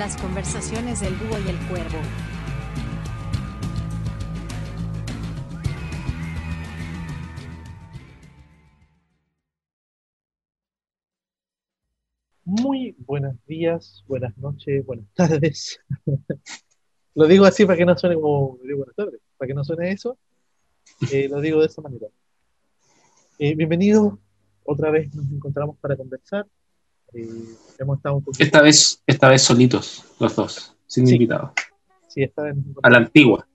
Las conversaciones del búho y el cuervo. Muy buenos días, buenas noches, buenas tardes. lo digo así para que no suene como digo buenas tardes, para que no suene eso. eh, lo digo de esa manera. Eh, bienvenidos, otra vez nos encontramos para conversar. Eh, hemos estado un poquito. Esta vez, esta vez solitos, los dos, sin Sí. invitados. Sí, esta vez A la antigua.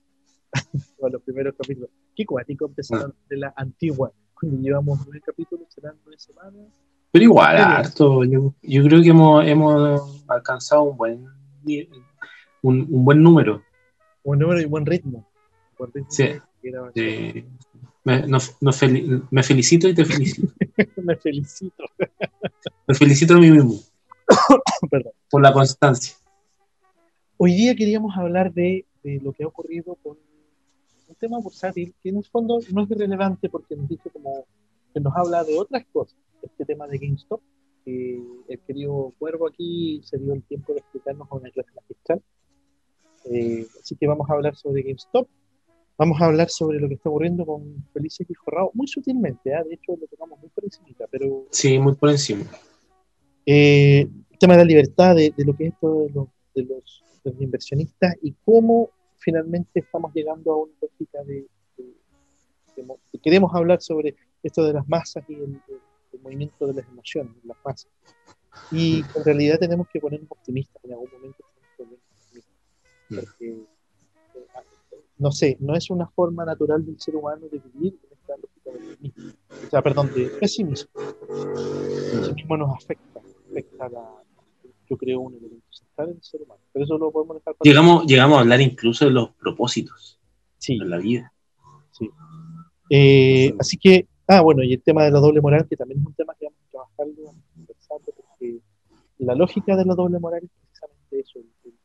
con los primeros capítulos. Qué cuático empezaron Ah. de la antigua. Cuando llevamos nueve capítulos, serán nueve semanas. Pero igual, harto. Yo, yo creo que hemos, hemos alcanzado un buen, un, un buen número. Buen número y buen ritmo. Buen ritmo Sí. de- me, fel- me felicito y te felicito. Me felicito. Me felicito a mí mismo Perdón. por la constancia. Hoy día queríamos hablar de, de lo que ha ocurrido con un tema bursátil que en el fondo no es relevante porque nos dice como que nos habla de otras cosas. Este tema de GameStop, que el querido Cuervo aquí se dio el tiempo de explicarnos una clase magistral. Eh, así que vamos a hablar sobre GameStop. Vamos a hablar sobre lo que está ocurriendo con Felice X Jorrado, muy sutilmente, ¿ah? de hecho lo tocamos muy por encimita, pero Sí, muy por encima. eh, el tema de la libertad, de, de lo que es esto de los, de, los, de los inversionistas y cómo finalmente estamos llegando a una lógica de, de- de mo- de- queremos hablar sobre esto de las masas y el, el- el movimiento de las emociones, las masas. Y en realidad tenemos que ponernos optimistas, en algún momento tenemos que ponernos optimistas, Mm. porque, eh, no sé, no es una forma natural del ser humano de vivir en esta lógica del optimismo, o sea, perdón, de pesimismo. El pesimismo nos afecta, afecta la, yo creo, un elemento central en el ser humano. Pero eso lo podemos dejar para Llegamos, llegamos a hablar incluso de los propósitos Sí, en la vida. Eh, así que, ah, bueno, y el tema de la doble moral, que también es un tema que vamos a trabajarlo, vamos a porque la lógica de la doble moral es precisamente eso, el, el-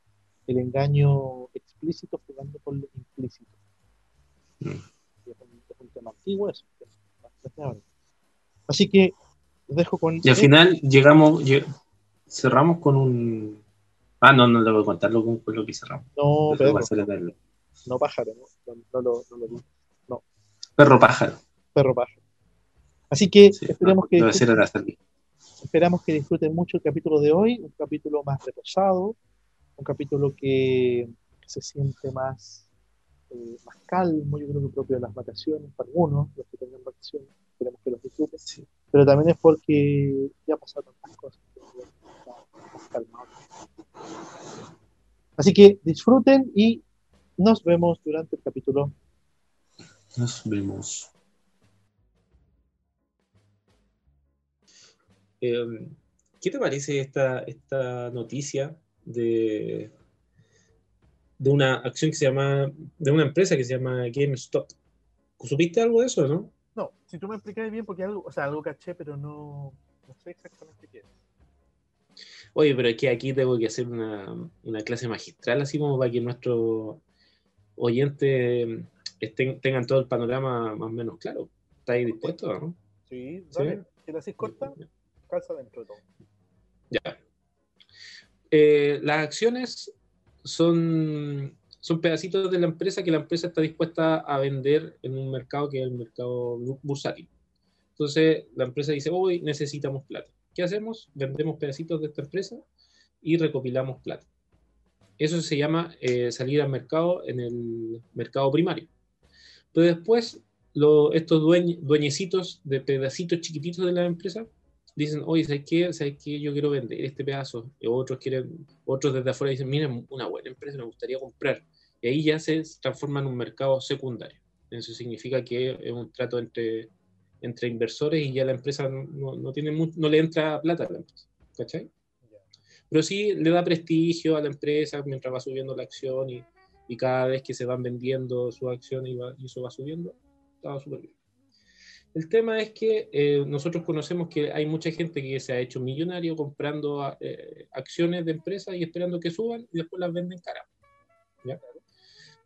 el engaño explícito jugando con lo implícito. Mm. Es un, es un tema antiguo, es bastante ahora. Así que dejo con... Y al final llegamos, lle- cerramos con un... Ah, no, no le voy a contar lo, con lo que cerramos. No, va a no pájaro, no, no, no lo, no lo digo, Perro pájaro. perro pájaro. Así que Sí, esperemos que... debe ser disfruten-. Esperamos que disfruten mucho el capítulo de hoy, un capítulo más reposado, un capítulo que se siente más, eh, más calmo, yo creo que propio de las vacaciones, para algunos, los que tengan vacaciones, esperemos que los disfruten, Sí. pero también es porque ya pasaron tantas cosas, está más calmado. Así que disfruten y nos vemos durante el capítulo. Nos vemos. Eh, ¿Qué te parece esta, esta noticia de, de una acción que se llama, de una empresa que se llama GameStop? ¿Supiste algo de eso, no? No, si tú me explicas bien, porque algo, o sea, algo caché, pero no, no sé exactamente qué es. Oye, pero es que aquí tengo que hacer una, una clase magistral, así como para que nuestros oyentes estén, tengan todo el panorama más o menos claro. ¿Estáis dispuestos, no? Sí, dale. dale. Si la haces corta, calza dentro de todo. Ya. Eh, las acciones son, son pedacitos de la empresa que la empresa está dispuesta a vender en un mercado que es el mercado bu- bursátil. Entonces la empresa dice, hoy necesitamos plata. ¿Qué hacemos? Vendemos pedacitos de esta empresa y recopilamos plata. Eso se llama eh, salir al mercado en el mercado primario. Pero después lo- estos dueñ- dueñecitos de pedacitos chiquititos de la empresa dicen, oye, ¿sabes qué? ¿Sabes qué? Yo quiero vender este pedazo. Y otros quieren, otros desde afuera dicen, miren, una buena empresa, me gustaría comprar. Y ahí ya se transforma en un mercado secundario. Eso significa que es un trato entre, entre inversores y ya la empresa no, no tiene no le entra plata a la empresa. ¿Cachai? Pero sí le da prestigio a la empresa mientras va subiendo la acción y, y cada vez que se van vendiendo sus acciones y, va- y eso va subiendo, estaba súper bien. El tema es que eh, nosotros conocemos que hay mucha gente que se ha hecho millonario comprando eh, acciones de empresas y esperando que suban y después las venden cara.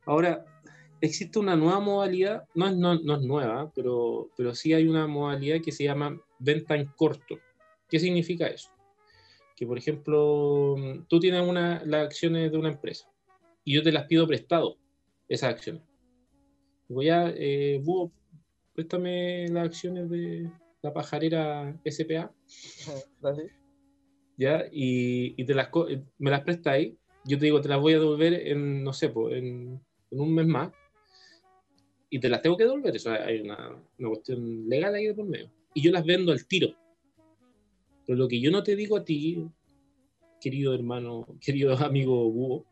Ahora, existe una nueva modalidad, no es, nueva, pero, sí hay una modalidad que se llama venta en corto. ¿Qué significa eso? que, por ejemplo, tú tienes una, las acciones de una empresa y yo te las pido prestado, esas acciones. Digo, ya, eh, préstame las acciones de la pajarera SPA. Dale. ¿Ya? Y, y te las, me las prestáis. Yo te digo, te las voy a devolver en, no sé, pues, en, en un mes más. Y te las tengo que devolver. Eso hay una, una cuestión legal ahí de por medio. Y yo las vendo al tiro. Pero lo que yo no te digo a ti, querido hermano, querido amigo Búho,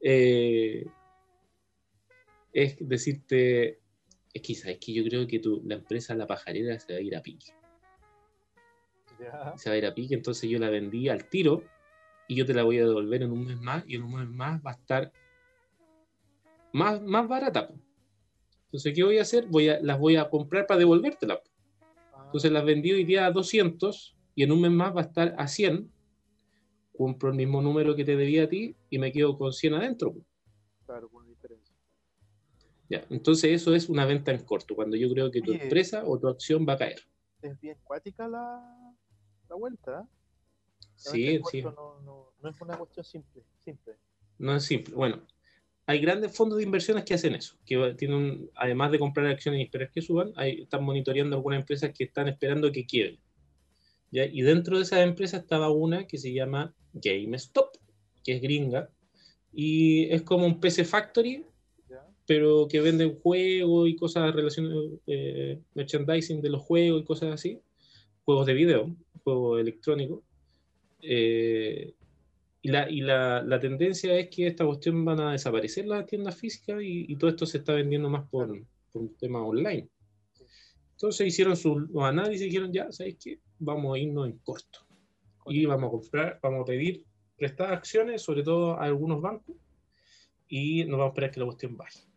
eh, es decirte, es que sabes que yo creo que tu, la empresa La Pajarera se va a ir a pique. Se va a ir a pique, entonces yo la vendí al tiro y yo te la voy a devolver en un mes más y en un mes más va a estar más, más barata. Entonces, ¿qué voy a hacer? Voy a, las voy a comprar para devolvértela. Ah, Entonces las vendí hoy día a 200 y en un mes más va a estar a 100. Compro el mismo número que te debía a ti y me quedo con 100 adentro. claro. Ya, entonces eso es una venta en corto, cuando yo creo que tu Oye. empresa o tu acción va a caer. Es bien cuática la, la vuelta. ¿eh? La Sí, sí, No, no, no es una cuestión simple. simple. no es simple. Bueno, hay grandes fondos de inversiones que hacen eso, que tienen, además de comprar acciones y esperar que suban, hay- están monitoreando algunas empresas que están esperando que quiebren. ¿ya? Y dentro de esas empresas estaba una que se llama GameStop, que es gringa, y es como un PC Factory. Pero que venden juegos y cosas relacionadas, eh, merchandising de los juegos y cosas así, juegos de video, juegos electrónicos. Eh, y la, y la, la tendencia es que esta cuestión van a desaparecer las tiendas físicas y, y todo esto se está vendiendo más por, por un tema online. Entonces hicieron los análisis y dijeron, ya, ¿sabéis qué? Vamos a irnos en corto. Y vamos a comprar, vamos a pedir prestadas acciones, sobre todo a algunos bancos, y nos vamos a esperar que la cuestión baje.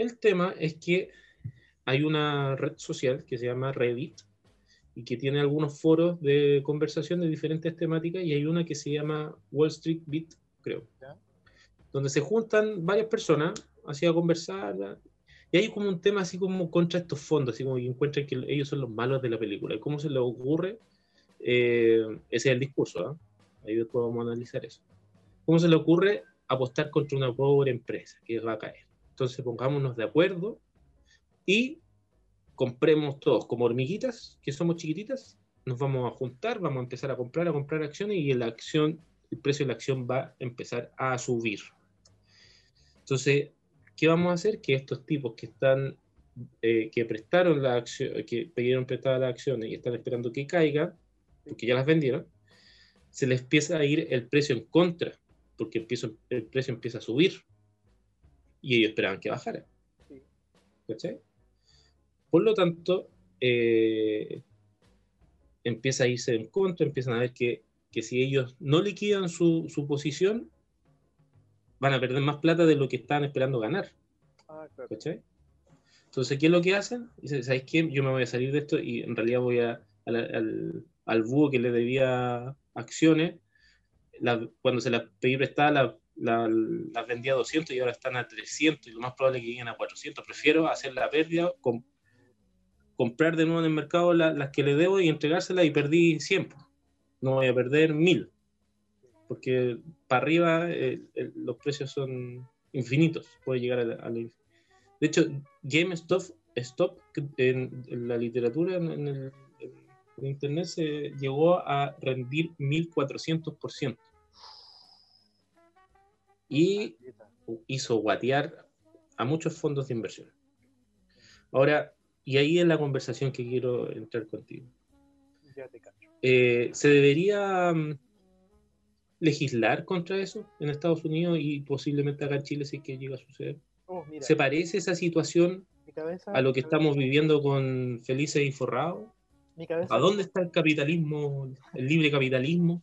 El tema es que hay una red social que se llama Reddit y que tiene algunos foros de conversación de diferentes temáticas y hay una que se llama Wall Street Beat, creo, donde se juntan varias personas así a conversar y hay como un tema así como contra estos fondos, así como que encuentran que ellos son los malos de la película y cómo se les ocurre, eh, ese es el discurso, ¿ah? ahí después vamos a analizar eso, cómo se le ocurre apostar contra una pobre empresa que va a caer. Entonces pongámonos de acuerdo y compremos todos como hormiguitas, que somos chiquititas, nos vamos a juntar, vamos a empezar a comprar, a comprar acciones y la acción, el precio de la acción va a empezar a subir. Entonces, ¿qué vamos a hacer? Que estos tipos que están, eh, que prestaron la acción, que pidieron prestadas las acciones y están esperando que caiga, porque ya las vendieron, se les empieza a ir el precio en contra, porque empiezo- el precio empieza a subir y ellos esperaban que bajara. ¿Cachai? Por lo tanto, eh, empieza a irse en contra, empiezan a ver que, que si ellos no liquidan su, su posición, van a perder más plata de lo que estaban esperando ganar. Ah, claro. ¿cachai? Entonces, ¿qué es lo que hacen? Dicen, ¿sabes qué? Yo me voy a salir de esto y en realidad voy a, a la- al, al búho que le debía acciones, la- cuando se las pedí prestadas, la- la- las vendía a 200 y ahora están a 300 y lo más probable es que lleguen a 400. Prefiero hacer la pérdida, com- comprar de nuevo en el mercado la- las que le debo y entregárselas y perdí 100. po. No voy a perder 1000. Porque para arriba eh, el- los precios son infinitos. Puede llegar a a la De hecho, GameStop Stop, en, en la literatura, en, en el, en internet, se llegó a rendir 1400%. Y hizo guatear a muchos fondos de inversión. Ahora, y ahí es la conversación que quiero entrar contigo. Ya te cacho. Eh, ¿Se debería mm, legislar contra eso en Estados Unidos y posiblemente acá en Chile si es que llega a suceder? Oh, mira, ¿Se parece esa situación cabeza, a lo que cabeza- estamos viviendo con Felices y Forrados? ¿A dónde está el capitalismo, el libre capitalismo?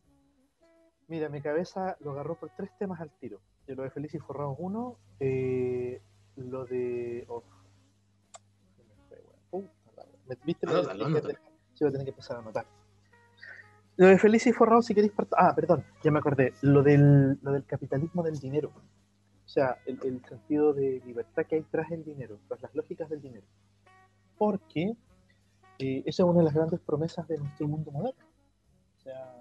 Mira, mi cabeza lo agarró por tres temas al tiro. De lo de Feliz y Forrados 1, eh, lo de. oh, se me fue, weón. Puta la wea. ¿Me- ¿Viste? anótalo. Sí, voy a tener que empezar a anotar. Lo de Feliz y Forrados, si queréis. Ah, perdón, ya me acordé. Lo del, lo del capitalismo del dinero. O sea, el, el sentido de libertad que hay tras el dinero, tras las lógicas del dinero. Porque eh, esa es una de las grandes promesas de nuestro mundo moderno. O sea,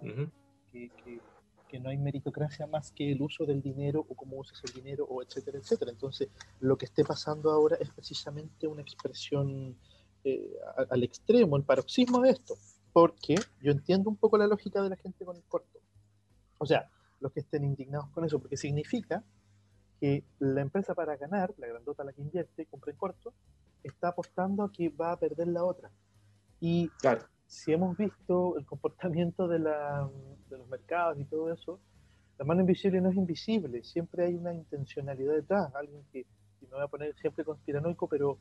que- que no hay meritocracia más que el uso del dinero o cómo usas el dinero o etcétera, etcétera. Entonces, lo que esté pasando ahora es precisamente una expresión eh, al extremo, el paroxismo de esto, porque yo entiendo un poco la lógica de la gente con el corto. O sea, los que estén indignados con eso, porque significa que la empresa para ganar, la grandota la que invierte, compra en corto, está apostando a que va a perder la otra. Y Claro. Si hemos visto el comportamiento de, la- de los mercados y todo eso, la mano invisible no es invisible, siempre hay una intencionalidad detrás, alguien que, y me voy a poner siempre conspiranoico, pero,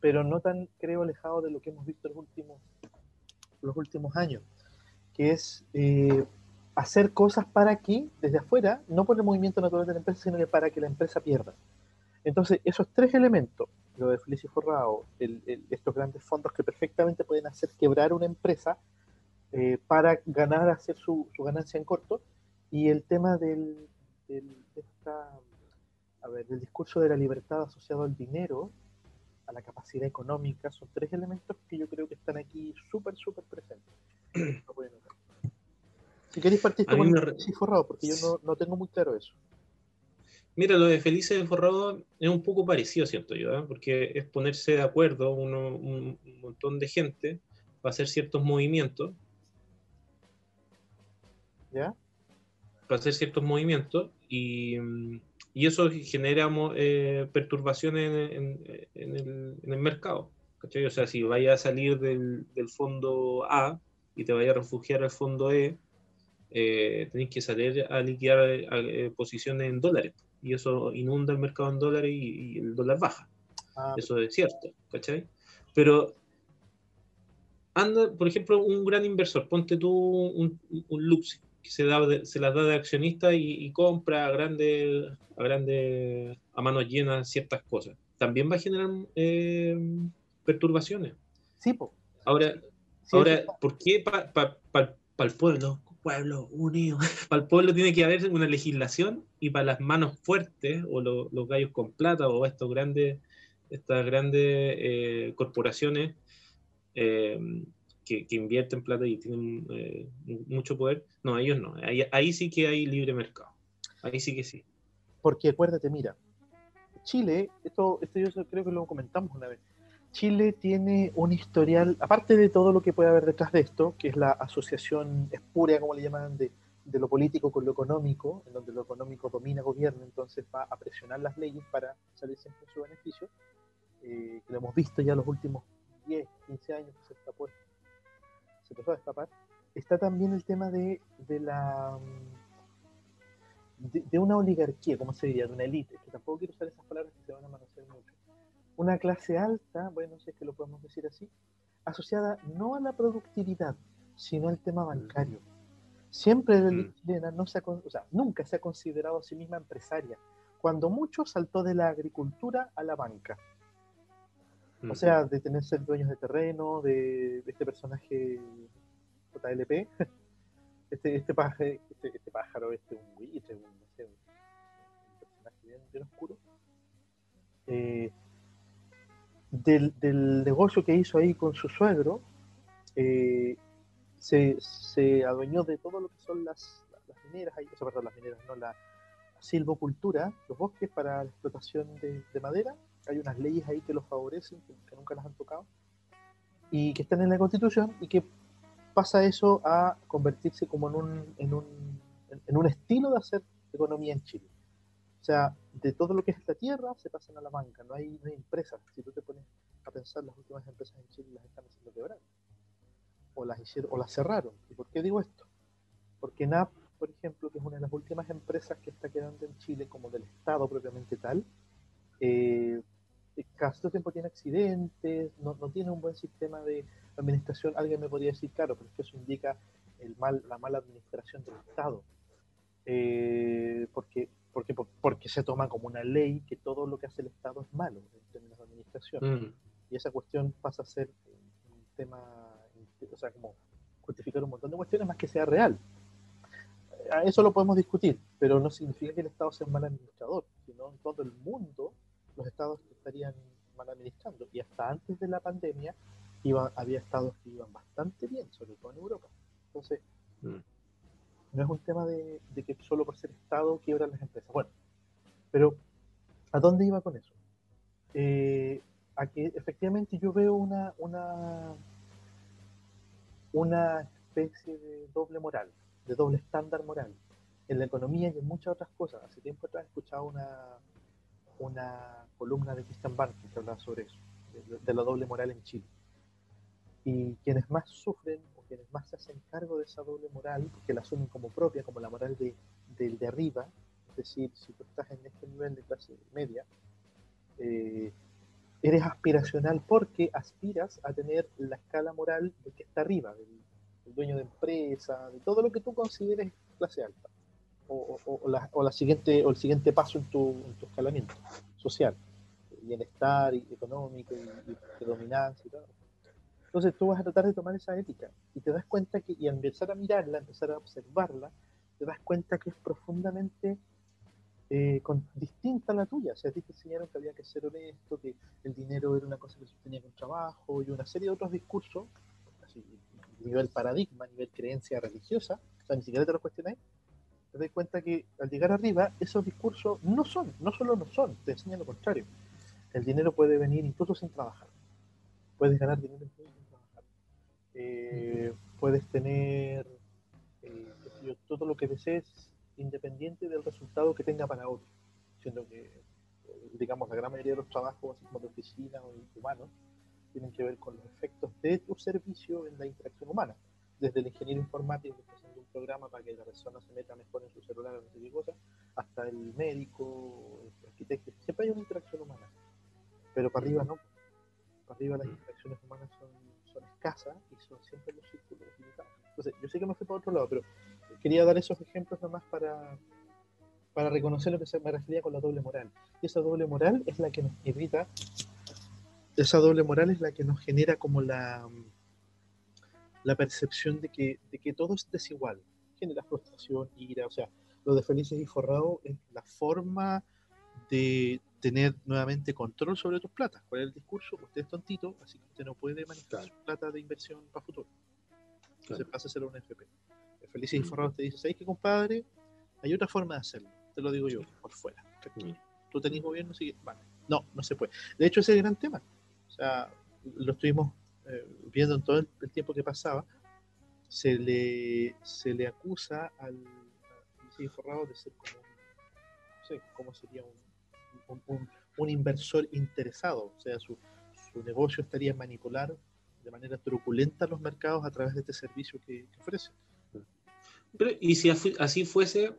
pero no tan, creo, alejado de lo que hemos visto los últimos, los últimos años, que es eh, hacer cosas para que, desde afuera, no por el movimiento natural de la empresa, sino para que la empresa pierda. Entonces, esos tres elementos, lo de Feliz y Forrado, el- el- estos grandes fondos que perfectamente pueden hacer quebrar una empresa eh, para ganar, hacer su, su ganancia en corto, y el tema del, del- de esta, a ver, del discurso de la libertad asociado al dinero, a la capacidad económica, son tres elementos que yo creo que están aquí súper, súper presentes. Si queréis partir con me Feliz y Forrado, porque yo no, no tengo muy claro eso. Mira, lo de Felices de Forrado es un poco parecido, siento yo, ¿eh? porque es ponerse de acuerdo uno- un, un montón de gente para hacer ciertos movimientos, ¿Ya? para hacer ciertos movimientos y, y eso genera eh, perturbaciones en, en- en el, en el mercado. ¿cachai? O sea, si vaya a salir del, del fondo A y te vaya a refugiar al fondo E, eh, tenéis que salir a liquidar eh, posiciones en dólares y eso inunda el mercado en dólares y, y el dólar baja. Ah, Eso es cierto, ¿cachai? Pero anda, por ejemplo, un gran inversor, ponte tú un, un Luxi, que se, da de- se las da de accionista y, y compra a grandes, a grandes, a manos llenas ciertas cosas. También va a generar eh, perturbaciones. sí, po. Ahora, Sí, ahora, eso- ¿por qué para el pueblo, pueblo unido, para el pueblo tiene que haber una legislación y para las manos fuertes o lo- los gallos con plata o estos grandes, estas grandes eh, corporaciones eh, que, invierten plata y tienen eh, mu- mucho poder? No, ellos no. Ahí, ahí sí que hay libre mercado. Ahí sí que sí. Porque acuérdate, mira, Chile, esto, esto yo creo que lo comentamos una vez, Chile tiene un historial, aparte de todo lo que puede haber detrás de esto, que es la asociación espuria, como le llaman, de, de lo político con lo económico, en donde lo económico domina gobierno, entonces va a presionar las leyes para salir siempre en su beneficio, eh, que lo hemos visto ya los últimos 10, 15 años que se destapó, se empezó a destapar. Está también el tema de, de la de, de una oligarquía, ¿cómo se diría? De una élite, que tampoco quiero usar esas palabras que se van a manosear mucho. Una clase alta, bueno, si es que lo podemos decir así, asociada no a la productividad, sino al tema bancario. Siempre la Mm. chilena no se ha, con- o sea, nunca se ha considerado a sí misma empresaria. Cuando mucho saltó de la agricultura a la banca. O sea, de tener ser dueños de terreno, de, de este personaje JLP, este, este, paje- este, este pájaro, este un buitre, un, no sé, un, un personaje bien, bien oscuro. Eh, del, del negocio que hizo ahí con su suegro, eh, se, se adueñó de todo lo que son las, las mineras, ahí, las mineras, no, la silvocultura, los bosques para la explotación de, de madera. Hay unas leyes ahí que los favorecen, que, que nunca las han tocado, y que están en la Constitución, y que pasa eso a convertirse como en un, en un, en un estilo de hacer economía en Chile. Sea, de todo lo que es la tierra se pasan a la banca, no hay, no hay empresas. Si tú te pones a pensar, las últimas empresas en Chile las están haciendo quebrar. O las, hicieron, o las cerraron. ¿Y por qué digo esto? Porque NAP, por ejemplo, que es una de las últimas empresas que está quedando en Chile como del Estado propiamente tal, eh, cada cierto tiempo tiene accidentes, no, no tiene un buen sistema de administración. Alguien me podría decir, claro, pero es que eso indica el mal, la mala administración del Estado. Eh, porque, porque, porque se toma como una ley que todo lo que hace el Estado es malo en términos de administración. Mm. Y esa cuestión pasa a ser un tema, o sea, como justificar un montón de cuestiones más que sea real. A eso lo podemos discutir, pero no significa que el Estado sea un mal administrador, sino en todo el mundo los estados estarían mal administrando. Y hasta antes de la pandemia iba, había estados que iban bastante bien, sobre todo en Europa. Entonces, Mm. No es un tema de, que solo por ser Estado quiebran las empresas. Bueno, pero ¿a dónde iba con eso? Eh, efectivamente yo veo una, una, una especie de doble moral, de doble estándar moral en la economía y en muchas otras cosas. Hace tiempo atrás he escuchado una, una columna de Christian Banking que hablaba sobre eso, de, la doble moral en Chile. Y quienes más sufren quienes más se hacen cargo de esa doble moral, que la asumen como propia, como la moral de, del de arriba, es decir, si tú estás en este nivel de clase media, eh, eres aspiracional porque aspiras a tener la escala moral de que está arriba, del, del dueño de empresa, de todo lo que tú consideres clase alta, o, o, o, la, o la, siguiente, o el siguiente paso en tu, en tu escalamiento social, bienestar y, económico y, y predominancia y todo. Entonces tú vas a tratar de tomar esa ética y te das cuenta que, y al empezar a mirarla, empezar a observarla, te das cuenta que es profundamente eh, distinta a la tuya. O sea, a ti te enseñaron que había que ser honesto, que el dinero era una cosa que sostenía con trabajo y una serie de otros discursos, así, a nivel paradigma, a nivel creencia religiosa, o sea, ni siquiera te lo cuestionáis, te das cuenta que al llegar arriba, esos discursos no son, no solo no son, te enseñan lo contrario. El dinero puede venir incluso sin trabajar. Puedes ganar dinero incluso. Eh, puedes tener eh, todo lo que desees independiente del resultado que tenga para otro. Siendo que, digamos, la gran mayoría de los trabajos, así como de oficina o humanos, tienen que ver con los efectos de tu servicio en la interacción humana. Desde el ingeniero informático que está haciendo un programa para que la persona se meta mejor en su celular o no sé qué cosa, hasta el médico, el arquitecto. Siempre hay una interacción humana. Pero para arriba no. Para arriba las interacciones humanas son, son escasas y son siempre los círculos limitados. Entonces, yo sé que me fui para otro lado, pero quería dar esos ejemplos nomás para, para reconocer lo que se me refería con la doble moral. Y esa doble moral es la que nos irrita, esa doble moral es la que nos genera como la, la percepción de que, de que todo es desigual. Genera frustración, ira, o sea, lo de felices y forrados es la forma de tener nuevamente control sobre tus platas. ¿Cuál es el discurso? Usted es tontito, así que usted no puede manejar su plata de inversión para futuro. Entonces claro. pasa a ser un FP. Felices y Forrados te dice, ¿sabes qué, compadre? Hay otra forma de hacerlo, te lo digo yo, por fuera. Mm. Tú tenés gobierno, sigue, vale. No, no se puede. De hecho, ese es el gran tema. O sea, lo estuvimos eh, viendo en todo el, el, tiempo que pasaba. Se le, se le acusa al Felices y Forrados de ser como, no sé, cómo sería un, un, un, un inversor interesado. O sea, su, su negocio estaría en manipular de manera truculenta los mercados a través de este servicio que, que ofrece. Pero, y si así fuese,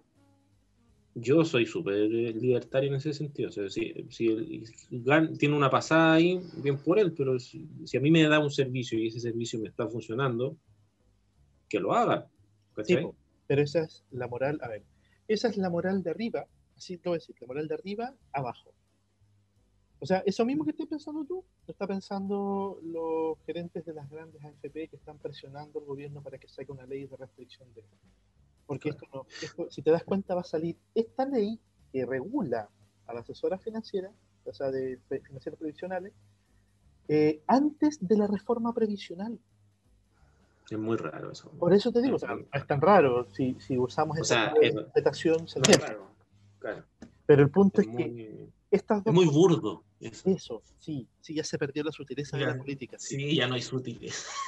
yo soy súper libertario en ese sentido. O sea, si, si el, el, tiene una pasada ahí, bien por él, pero si, si, a mí me da un servicio y ese servicio me está funcionando, que lo haga. Sí, pero esa es la moral, a ver, esa es la moral de arriba, así te voy a decir, la moral de arriba, abajo. O sea, eso mismo que estás pensando tú, lo están pensando los gerentes de las grandes AFP que están presionando al gobierno para que saque una ley de restricción de porque esto, no, esto, si te das cuenta, va a salir esta ley que regula a la asesora financiera, o sea, de financieras previsionales, eh, antes de la reforma previsional. Es muy raro eso. Por eso te digo, o sea, no es tan raro. Si, si usamos esa interpretación, se es raro, claro. Pero el punto es, es que estas dos es muy burdo. Eso. eso. sí, sí, ya se perdió la sutileza ya, de la política. Sí, sí ya no hay sutileza.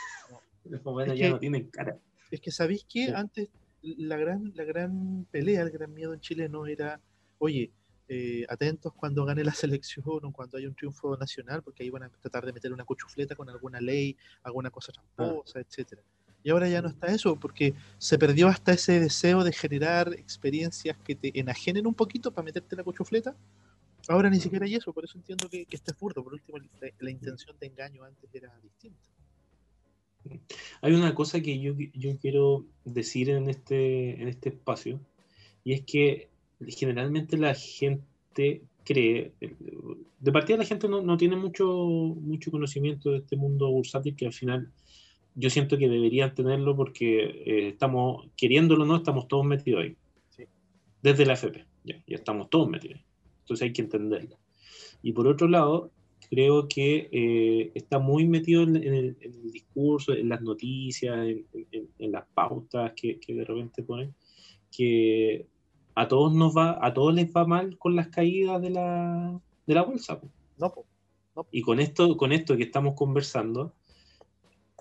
Ya no tienen cara. Es que sabéis que sí. antes la gran, la gran pelea, el gran miedo en Chile no era, oye, eh, atentos cuando gane la selección o cuando haya un triunfo nacional, porque ahí van a tratar de meter una cuchufleta con alguna ley, alguna cosa tramposa, ah. etcétera. Y ahora ya no está eso, porque se perdió hasta ese deseo de generar experiencias que te enajenen un poquito para meterte la cuchufleta. Ahora ni siquiera hay eso, por eso entiendo que, que este es burdo. Por último, la, la intención de engaño antes era distinta. Hay una cosa que yo, yo quiero decir en este, en este espacio, y es que generalmente la gente cree, de partida la gente no, no tiene mucho, mucho conocimiento de este mundo bursátil que al final yo siento que deberían tenerlo porque eh, estamos, queriéndolo o no, estamos todos metidos ahí. Sí. Desde la FP, ya, ya estamos todos metidos ahí. Entonces hay que entenderla. Y por otro lado, creo que eh, está muy metido en, en, el, en, el, discurso, en las noticias, en, en las pautas que, que, de repente ponen. que a todos nos va, a todos les va mal con las caídas de la, de la bolsa. No, po. Y con esto, con esto que estamos conversando,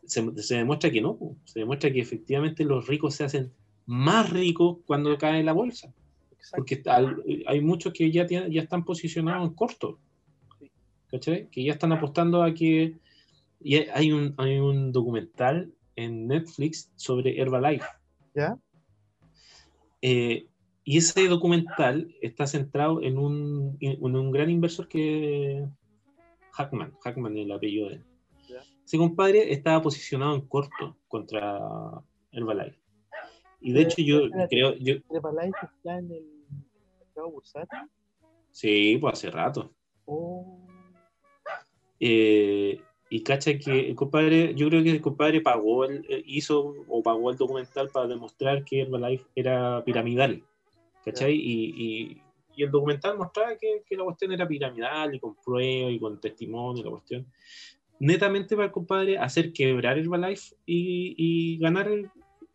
se, se demuestra que no, se demuestra que efectivamente los ricos se hacen más ricos cuando cae la bolsa. Exacto. Porque hay muchos que ya, tienen- ya están posicionados en corto. ¿Cachai? Que ya están apostando a que. Y hay- un, hay un documental en Netflix sobre Herbalife. ¿Ya? Eh, y ese documental está centrado en un, en un gran inversor que Hackman, Hackman el apellido de él. Ese compadre estaba posicionado en corto contra Herbalife. Y de hecho yo espérate. creo, yo, Herbalife está en el mercado bursátil. sí, pues hace rato. Oh, Eh, y cacha que el compadre, yo creo que el compadre pagó, el, eh, hizo o pagó el documental para demostrar que Herbalife era piramidal. ¿Cachai? Y, y- y el documental mostraba que, que la cuestión era piramidal y con pruebas y con testimonio y la cuestión. Netamente para el compadre hacer quebrar Herbalife y, y ganar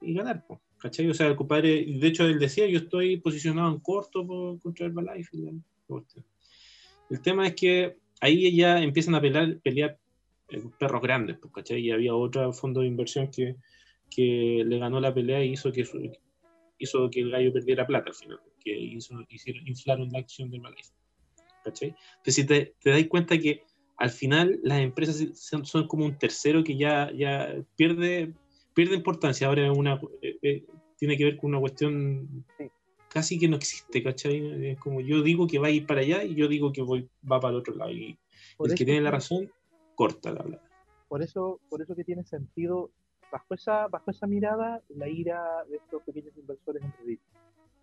y ganar, po, ¿cachai? O sea, el compadre, de hecho él decía, yo estoy posicionado en corto por, contra Herbalife y. El tema es que ahí ya empiezan a pelear, pelear eh, perros grandes, pues, ¿cachai? Y había otro fondo de inversión que, que le ganó la pelea y hizo que, su- hizo que el gallo perdiera plata al final, que hizo, hicieron, inflaron la acción del Herbalife, ¿cachai? Entonces, si te, te das cuenta que al final las empresas son, son como un tercero que ya, ya pierde, pierde importancia. Ahora una, eh, eh, tiene que ver con una cuestión Sí. casi que no existe, ¿cachai? Es como yo digo que va a ir para allá y yo digo que voy, va para el otro lado. Y por el que eso tiene la que- razón, corta la habla. por eso, por eso que tiene sentido, bajo esa, bajo esa mirada, la ira de estos pequeños inversores en Reddit.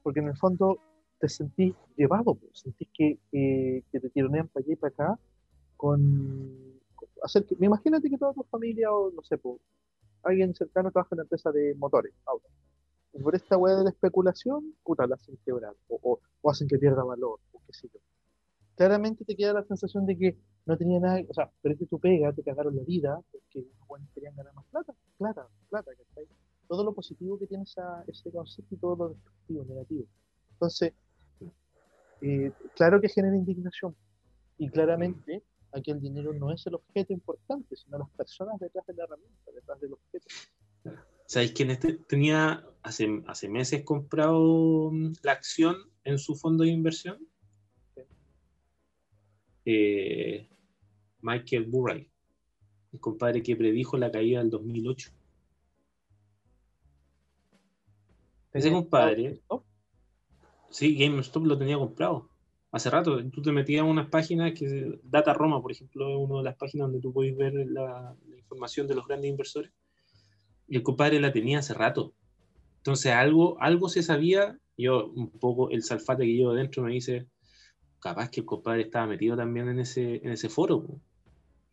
Porque en el fondo te sentís llevado, pues, sentís que, que, que te tironean para allá y para acá con, hacer que, imagínate que toda tu familia o no sé, alguien cercano trabaja en una empresa de motores, autos. Y por esta weá de la especulación, puta, la hacen quebrar, o, o, o hacen que pierda valor, o qué sé yo. Claramente te queda la sensación de que no tenía nada, o sea, que tu pega, te cagaron la vida, porque los buenos querían ganar más plata, plata, plata, ¿cachai? Todo lo positivo que tiene esa, ese concepto y todo lo destructivo, negativo. Entonces, eh, claro que genera indignación. Y claramente aquí el dinero no es el objeto importante, sino las personas detrás de la herramienta, detrás del objeto. ¿Sabéis quién este- tenía hace, hace meses comprado mm, la acción en su fondo de inversión? Sí. Eh, Michael Burry, el compadre que predijo la caída del 2008. Ese compadre, ¿no? sí, GameStop lo tenía comprado. Hace rato, tú te metías a unas páginas que Data Roma, por ejemplo, es una de las páginas donde tú puedes ver la, la información de los grandes inversores. Y el compadre la tenía hace rato. Entonces algo, algo se sabía. Yo, un poco, el salfate que llevo adentro me dice, capaz que el compadre estaba metido también en ese, en ese foro.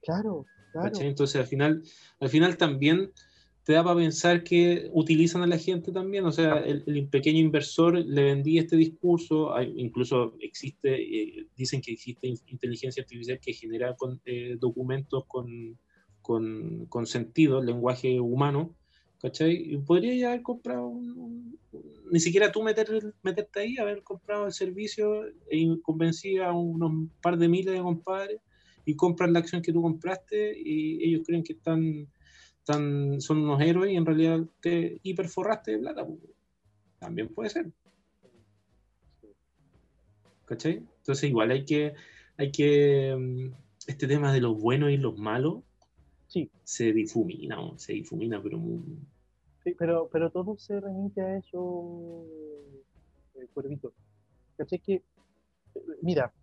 Claro, claro. ¿cachai? Entonces al final, al final también te da para pensar que utilizan a la gente también. O sea, el, pequeño inversor le vendía este discurso. Incluso existe, eh, dicen que existe in- inteligencia artificial que genera con- eh, documentos con, con, con sentido, lenguaje humano. ¿Cachai? Y podría ya haber comprado, ni siquiera tú meter, meterte ahí, haber comprado el servicio e convencía a unos par de miles de compadres y compran la acción que tú compraste y ellos creen que están, están son unos héroes y en realidad te hiperforraste de plata. pues. También puede ser, ¿cachai? Entonces igual hay que, hay que, mm, este tema de los buenos y los malos Sí, se difumina, se difumina, pero muy- sí, pero, pero todo se remite a eso, eh, Cuervito. ¿Cachai? Que, eh, mira,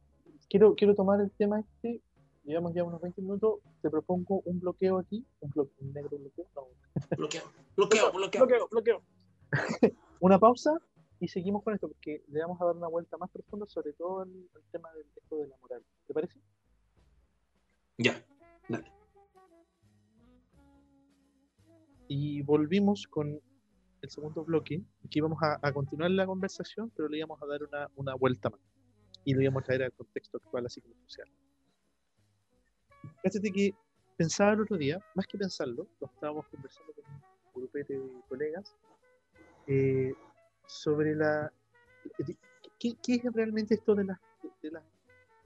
quiero, quiero tomar el tema este, llevamos ya unos 20 minutos, te propongo un bloqueo aquí, un, blo- un negro bloqueo, no, bloqueo, bloqueo, bloqueo. bloqueo, bloqueo. Una pausa y seguimos con esto, porque le vamos a dar una vuelta más profunda, sobre todo el, tema del esto de la moral. ¿Te parece? Ya, dale. Y volvimos con el segundo bloque. Aquí vamos a, a continuar la conversación, pero le íbamos a dar una, una vuelta más. Y lo íbamos a traer al contexto actual, así como social. Fíjate que pensaba el otro día, más que pensarlo, lo estábamos conversando con un grupete de colegas, eh, sobre la... ¿Qué, qué es realmente esto de, de, la,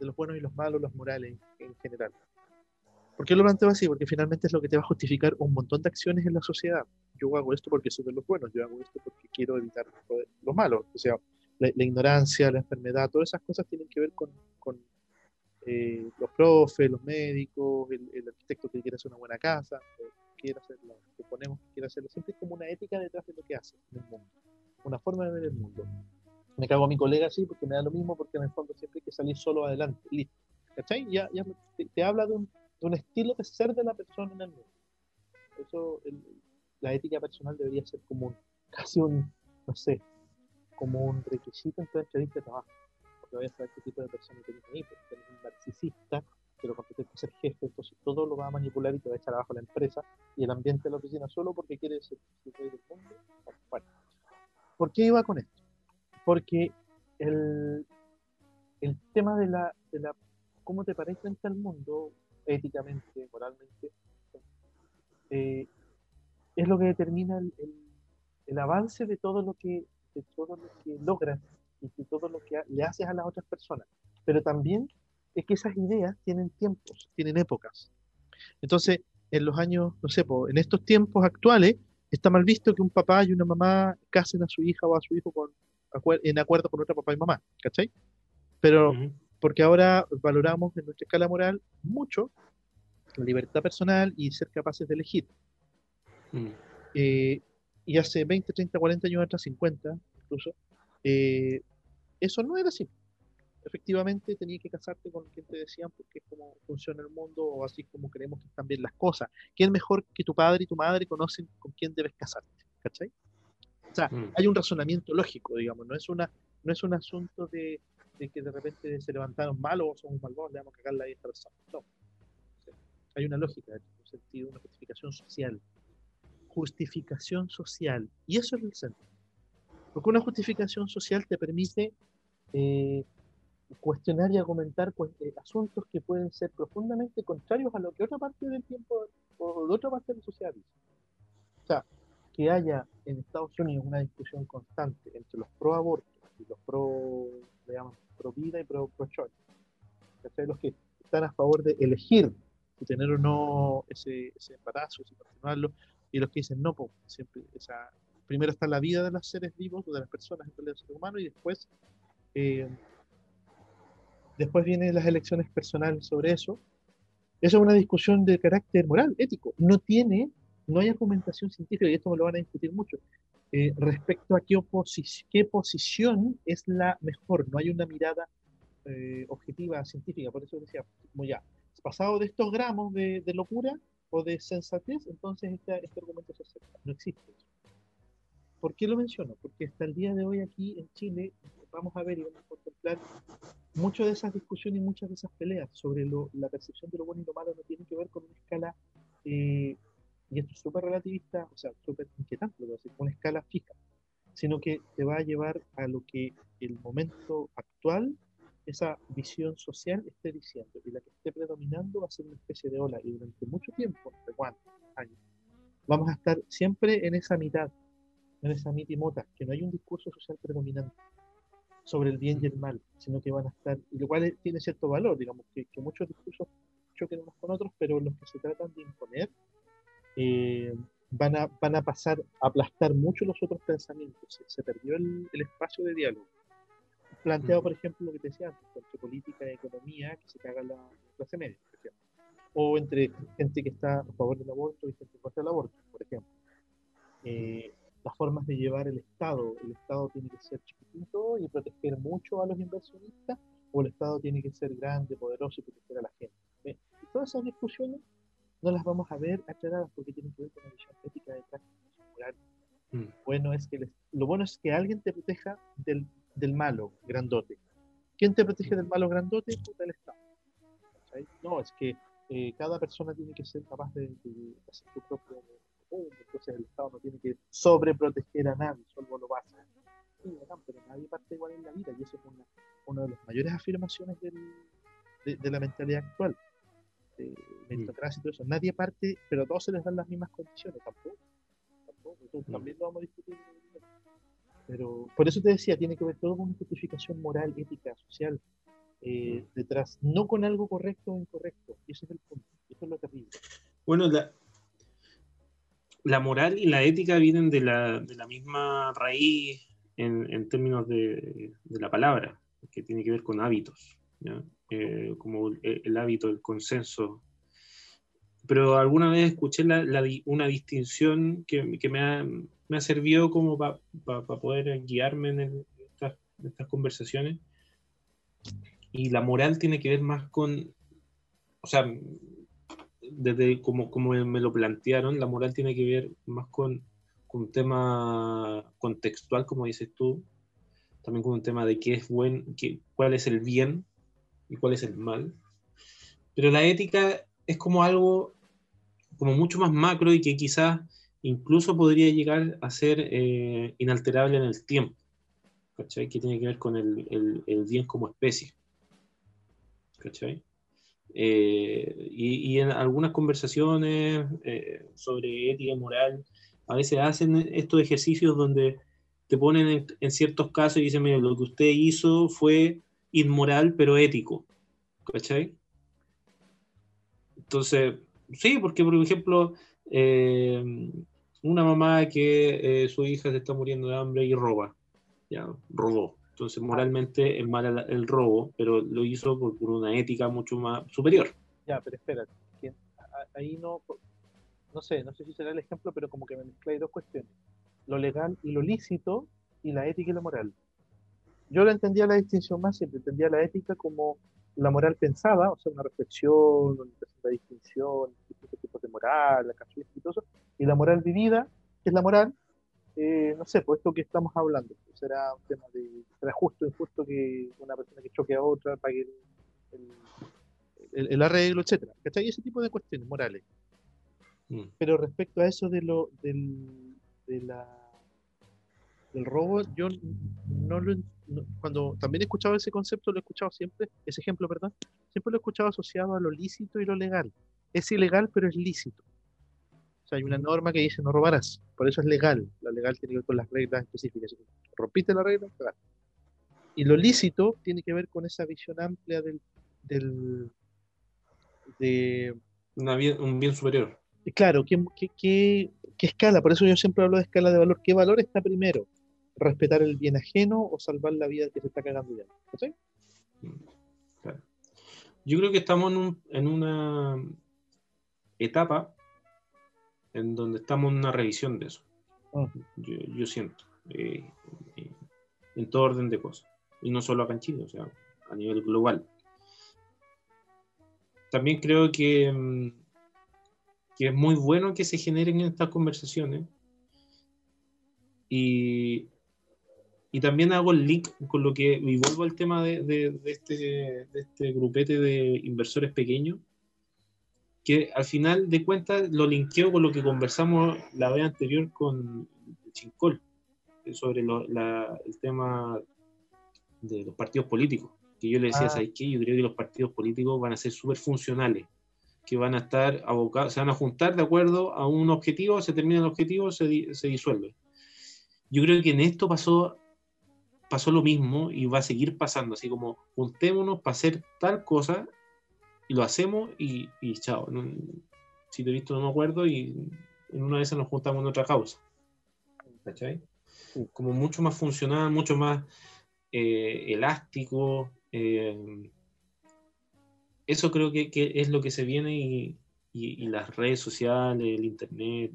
de los buenos y los malos, los morales en general? ¿Por qué lo planteo así? Porque finalmente es lo que te va a justificar un montón de acciones en la sociedad. Yo hago esto porque soy de los buenos, yo hago esto porque quiero evitar los malos. O sea, la, ignorancia, la enfermedad, todas esas cosas tienen que ver con eh, los profes, los médicos, el, arquitecto que quiere hacer una buena casa, quiere hacerlo, suponemos que quiere hacerlo. Siempre es como una ética detrás de lo que hace en el mundo, una forma de ver el mundo. Me cago a mi colega así porque me da lo mismo, porque en el fondo siempre hay que salir solo adelante. Listo. ¿Cachai? Ya, ya te, habla de un, un estilo de ser de la persona en el mundo. Eso, la ética personal debería ser como un, casi un, no sé, como un requisito en tu entrevista de trabajo. Porque voy a saber qué tipo de persona tienes ahí, porque tienes un narcisista que lo compete por ser jefe, entonces todo lo va a manipular y te va a echar abajo la empresa y el ambiente de la oficina solo porque quiere ser el rey del mundo. Bueno, ¿por qué iba con esto? Porque el, el tema de la, de la cómo te parece frente al mundo éticamente, moralmente, eh, es lo que determina el, el, el, avance de todo lo que de todo lo que logras y todo lo que le haces a las otras personas. Pero también es que esas ideas tienen tiempos, tienen épocas. Entonces, en los años, no sé, en estos tiempos actuales, está mal visto que un papá y una mamá casen a su hija o a su hijo con, en acuerdo con otro papá y mamá, ¿cachai? Pero uh -huh porque ahora valoramos en nuestra escala moral mucho la libertad personal y ser capaces de elegir. Mm. Eh, y hace 20, 30, 40 años atrás, 50 incluso, eh, eso no era así. Efectivamente, tenía que casarte con quien te decían porque es como funciona el mundo o así como creemos que están bien las cosas. ¿Quién mejor que tu padre y tu madre conocen con quién debes casarte? ¿Cachai? O sea, mm. hay un razonamiento lógico, digamos, no es, una, no es un asunto de, de que de repente se levantaron malos o somos malvados, le vamos a cagar la vida a esta persona. No. Hay una lógica, un sentido, una justificación social. Justificación social. Y eso es el centro. Porque una justificación social te permite eh, cuestionar y argumentar pues, eh, asuntos que pueden ser profundamente contrarios a lo que otra parte del tiempo o de otra parte de la sociedad dice. O sea, que haya en Estados Unidos una discusión constante entre los pro abortos y los pro, digamos, pro vida y pro, pro choice. Los que están a favor de elegir si tener o no ese, ese embarazo, si continuarlo, y los que dicen no, pues, siempre, esa, primero está la vida de los seres vivos, de las personas, en realidad, ser humano, y después, eh, después vienen las elecciones personales sobre eso. Eso es una discusión de carácter moral, ético. No tiene, no hay argumentación científica, y esto me lo van a discutir mucho, eh, respecto a qué, qué posición es la mejor. No hay una mirada eh, objetiva científica. Por eso decía, como ya, pasado de estos gramos de, de locura o de sensatez, entonces este argumento se acepta. No existe eso. ¿Por qué lo menciono? Porque hasta el día de hoy aquí en Chile vamos a ver y vamos a contemplar muchas de esas discusiones y muchas de esas peleas sobre lo, la percepción de lo bueno y lo malo no tienen que ver con una escala eh, y esto es súper relativista, o sea, súper inquietante, lo decir, con una escala fija, sino que te va a llevar a lo que el momento actual, esa visión social esté diciendo, y la que esté predominando va a ser una especie de ola, y durante mucho tiempo, ¿de cuántos años? Vamos a estar siempre en esa mitad, en esa mitimota, que no hay un discurso social predominante sobre el bien y el mal, sino que van a estar, y lo cual tiene cierto valor, digamos, que, que muchos discursos choquen unos con otros, pero los que se tratan de imponer eh, van, a, van a pasar a aplastar mucho los otros pensamientos. Se, se perdió el, el, espacio de diálogo. Planteado, por ejemplo, lo que te decía antes, entre política y economía, que se caga la clase media, por ejemplo. O entre gente que está a favor del aborto y gente en contra del aborto, por ejemplo. Eh, las formas de llevar el Estado. El Estado tiene que ser chiquitito y proteger mucho a los inversionistas, o el Estado tiene que ser grande, poderoso y proteger a la gente. ¿Eh? Y todas esas discusiones no las vamos a ver aclaradas porque tienen que ver con la visión ética de práctica moral. Mm. Bueno es que les, lo bueno es que alguien te proteja del, del malo grandote. ¿Quién te protege del malo grandote? Puta el Estado. No, es que eh, cada persona tiene que ser capaz de, de hacer su propio entonces el Estado no tiene que sobreproteger a nadie, solo lo básico. Sí, no, pero nadie parte igual en la vida y eso es una, una de las mayores afirmaciones del, de, de la mentalidad actual de meritocracia y todo eso. Nadie parte, pero a todos se les dan las mismas condiciones, tampoco. tampoco. Entonces, también lo vamos a discutir. Pero por eso te decía, tiene que ver todo con una justificación moral, ética, social eh, detrás, no con algo correcto o incorrecto. Y ese es el punto. Eso es lo terrible. Bueno, la, la moral y la ética vienen de la, misma raíz en, términos de, la palabra, que tiene que ver con hábitos, eh, como el, hábito, el consenso. Pero alguna vez escuché una distinción que, me, ha, servido como para pa, pa poder guiarme en, estas, en estas conversaciones. Y la moral tiene que ver más con, o sea, desde como, como me lo plantearon, la moral tiene que ver más con, un tema contextual, como dices tú, también con un tema de qué es buen, qué, cuál es el bien y cuál es el mal. Pero la ética es como algo como mucho más macro y que quizás incluso podría llegar a ser eh, inalterable en el tiempo, ¿cachai? Que tiene que ver con el, el bien como especie, ¿cachai? Eh, y, en algunas conversaciones eh, sobre ética y moral, a veces hacen estos ejercicios donde te ponen en, ciertos casos y dicen, mira, lo que usted hizo fue inmoral, pero ético. ¿Cachai? Entonces, sí, porque por ejemplo, eh, una mamá que su hija se está muriendo de hambre y roba, ya, robó. Entonces, moralmente es mal el, robo, pero lo hizo por, por, una ética mucho más superior. Ya, pero espérate, ahí no, no sé, no sé si será el ejemplo, pero como que me mezcláis dos cuestiones, lo legal y lo lícito y la ética y la moral. Yo la entendía la distinción más siempre, entendía la ética como la moral pensada, o sea, una reflexión, una distinción, distintos tipos de moral, la casuística y todo eso, y la moral vivida, que es la moral, eh, no sé, por esto que estamos hablando, será un tema de, será justo o injusto que una persona que choque a otra pague el, el, el, el arreglo, etcétera, ¿cachai? Ese tipo de cuestiones morales. Mm. Pero respecto a eso de lo, del, de la, del robo, yo no lo no, cuando también he escuchado ese concepto, lo he escuchado siempre, ese ejemplo, perdón, siempre lo he escuchado asociado a lo lícito y lo legal. Es ilegal, pero es lícito. O sea, hay una norma que dice no robarás, por eso es legal. La legal tiene que ver con las reglas específicas. Rompiste la regla, legal. Y lo lícito tiene que ver con esa visión amplia del, del de Una bien, un bien superior. Claro, ¿qué, qué, qué, ¿qué escala? Por eso yo siempre hablo de escala de valor. ¿Qué valor está primero? respetar el bien ajeno o salvar la vida que se está cagando ya. ¿Sí? Claro. Yo creo que estamos en, un, en, una etapa en donde estamos en una revisión de eso. Uh -huh. yo, yo, siento. Eh, eh, en todo orden de cosas. Y no solo acá en Chile, o sea, a nivel global. También creo que, mm, que es muy bueno que se generen estas conversaciones y, y también hago el link con lo que, y vuelvo al tema de, de, de, este, de este grupete de inversores pequeños, que al final de cuentas lo linkeo con lo que conversamos la vez anterior con Chincol, sobre lo, la, el tema de los partidos políticos. Que yo le decía, ah. ¿sabes qué? Yo creo que los partidos políticos van a ser súper funcionales, que van a estar abocados, se van a juntar de acuerdo a un objetivo, se termina el objetivo, se, se disuelve. Yo creo que en esto pasó pasó lo mismo y va a seguir pasando, así como juntémonos para hacer tal cosa y lo hacemos y, y chao. Si te he visto no me acuerdo y en una de esas nos juntamos en otra causa. ¿Cachai? Como mucho más funcional, mucho más eh, elástico. Eh, eso creo que, que, es lo que se viene y, y, y las redes sociales, el internet,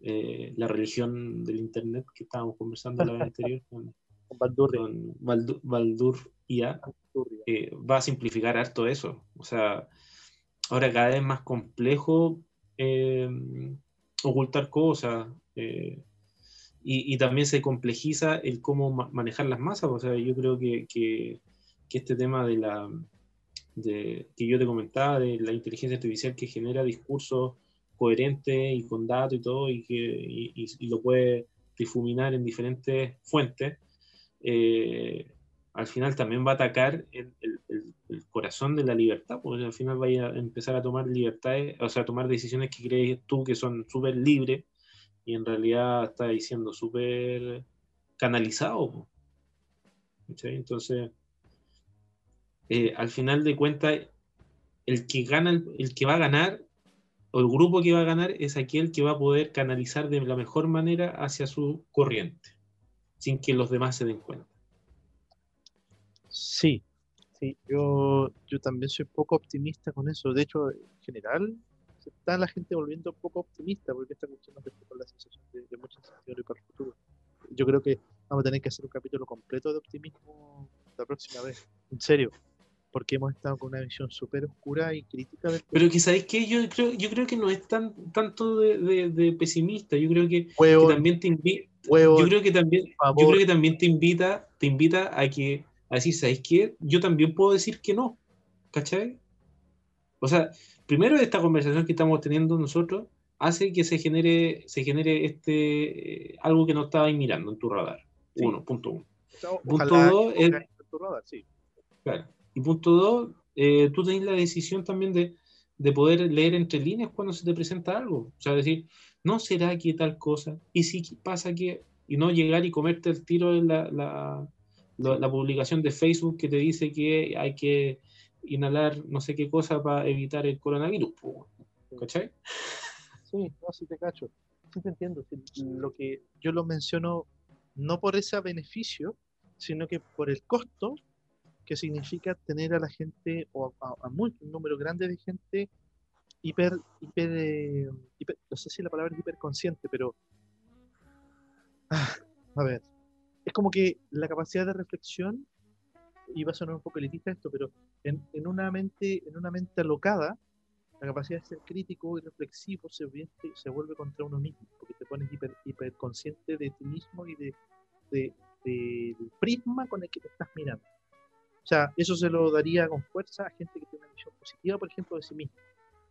eh, la religión del internet que estábamos conversando la vez anterior con, Baldur, con Baldur, Baldur IA, eh, va a simplificar harto eso. O sea, ahora cada vez es más complejo eh, ocultar cosas eh, y, y, también se complejiza el cómo ma manejar las masas. O sea, yo creo que, que, que este tema de la de, que yo te comentaba, de la inteligencia artificial que genera discursos coherentes y con datos y todo, y que y, y lo puede difuminar en diferentes fuentes, eh, al final también va a atacar el, corazón de la libertad, porque al final va a empezar a tomar libertades, o sea, a tomar decisiones que crees tú que son súper libres y en realidad está diciendo súper canalizado. Entonces, eh, al final de cuentas, el que gana, el que va a ganar, o el grupo que va a ganar, es aquel que va a poder canalizar de la mejor manera hacia su corriente, sin que los demás se den cuenta. Sí, sí, yo, yo también soy poco optimista con eso. De hecho, en general, se está la gente volviendo poco optimista porque esta cuestión nos con la sensación de, de mucha incertidumbre para el futuro. Yo creo que vamos a tener que hacer un capítulo completo de optimismo la próxima vez. En serio, porque hemos estado con una visión súper oscura y crítica del Pero que sabéis que yo creo, yo creo que no es tan tanto de, de, pesimista, yo creo que, también te invita, yo creo que también, yo creo que también te invita, te invita a que a decir, ¿sabéis qué? Yo también puedo decir que no, ¿cachai? O sea, primero esta conversación que estamos teniendo nosotros hace que se genere, se genere este algo que no estabais mirando en tu radar. Uno, punto uno. punto dos es. sí. Claro. Y punto dos, eh, tú tenés la decisión también de, de, poder leer entre líneas cuando se te presenta algo. O sea, decir, ¿no será que tal cosa? ¿Y si pasa que.? Y no llegar y comerte el tiro en la, la, la, publicación de Facebook que te dice que hay que inhalar no sé qué cosa para evitar el coronavirus. ¿Cachai? Sí, no, sí te cacho. Sí te entiendo. Lo que yo lo menciono no por ese beneficio, sino que por el costo que significa tener a la gente o a, un número grande de gente hiper, eh, hiper, no sé si la palabra es hiperconsciente, pero ah, a ver, es como que la capacidad de reflexión, y va a sonar un poco elitista esto, pero en, en, una mente, en una mente alocada, la capacidad de ser crítico y reflexivo se, se vuelve contra uno mismo, porque te pones hiper, hiperconsciente de ti mismo y de, de, del prisma con el que te estás mirando. O sea, eso se lo daría con fuerza a gente que tiene una visión positiva, por ejemplo, de sí mismo.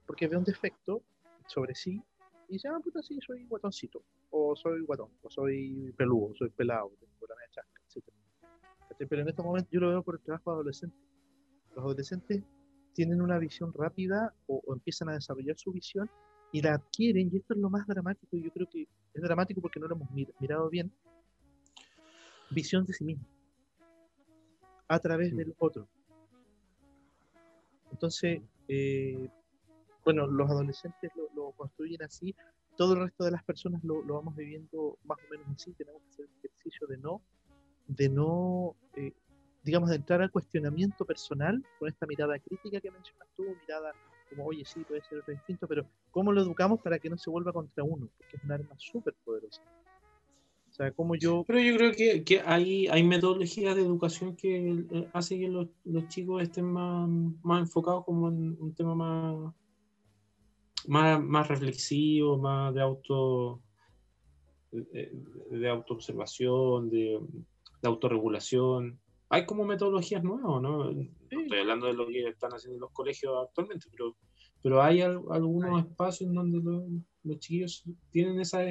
Porque ve un defecto sobre sí y dice, ah, puta, sí, soy guatoncito, o soy guatón, o soy peludo, o soy pelado, tengo la media chasca, etc. Pero en estos momentos yo lo veo por el trabajo de adolescentes. Los adolescentes tienen una visión rápida o, empiezan a desarrollar su visión y la adquieren, y esto es lo más dramático, y yo creo que es dramático porque no lo hemos mirado bien, visión de sí mismo a través del otro. Entonces, eh, bueno, los adolescentes lo, construyen así, todo el resto de las personas lo, vamos viviendo más o menos así, tenemos que hacer el ejercicio de no, de no, eh, digamos, de entrar al cuestionamiento personal con esta mirada crítica que mencionas tú, mirada como, oye, sí, puede ser distinto, pero ¿cómo lo educamos para que no se vuelva contra uno? Porque es un arma súper poderosa. O sea, como yo... Pero yo creo que, que hay, hay metodologías de educación que eh, hace que los, los, chicos estén más, más enfocados como en un tema más, más, más reflexivo, más de auto de, de autoobservación, de, de, autorregulación. Hay como metodologías nuevas, ¿no? No estoy hablando de lo que están haciendo los colegios actualmente, pero, pero hay algunos espacios en donde los chiquillos tienen esa,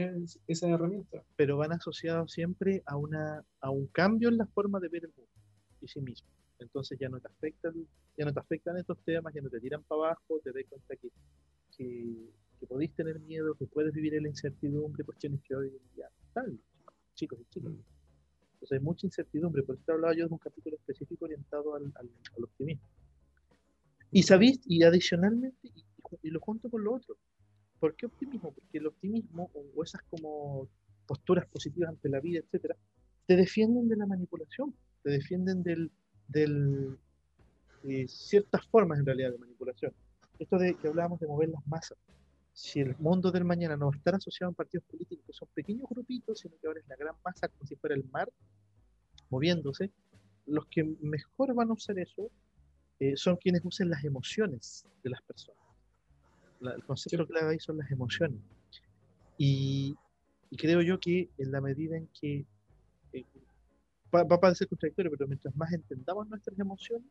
esa herramienta. Pero van asociados siempre a, una, a un cambio en la forma de ver el mundo y sí mismo. Entonces ya no te afectan, ya no te afectan estos temas, ya no te tiran para abajo, te das cuenta que, que, que podéis tener miedo, que puedes vivir en la incertidumbre, cuestiones que hoy ya están, chicos y chicas. Mm. Entonces hay mucha incertidumbre, por eso te hablaba yo de un capítulo específico orientado al, al, optimismo. Y sabéis, y adicionalmente, y, y, lo junto con lo otro, ¿Por qué optimismo? Porque el optimismo o esas como posturas positivas ante la vida, etcétera, te defienden de la manipulación, te defienden del, del eh, ciertas formas en realidad de manipulación. Esto de que hablábamos de mover las masas. Si el mundo del mañana no va a estar asociado a partidos políticos que son pequeños grupitos, sino que ahora es la gran masa como si fuera el mar moviéndose, los que mejor van a usar eso eh, son quienes usen las emociones de las personas el concepto clave ahí son las emociones. Y, creo yo que en la medida en que eh, va, a parecer contradictorio, pero mientras más entendamos nuestras emociones,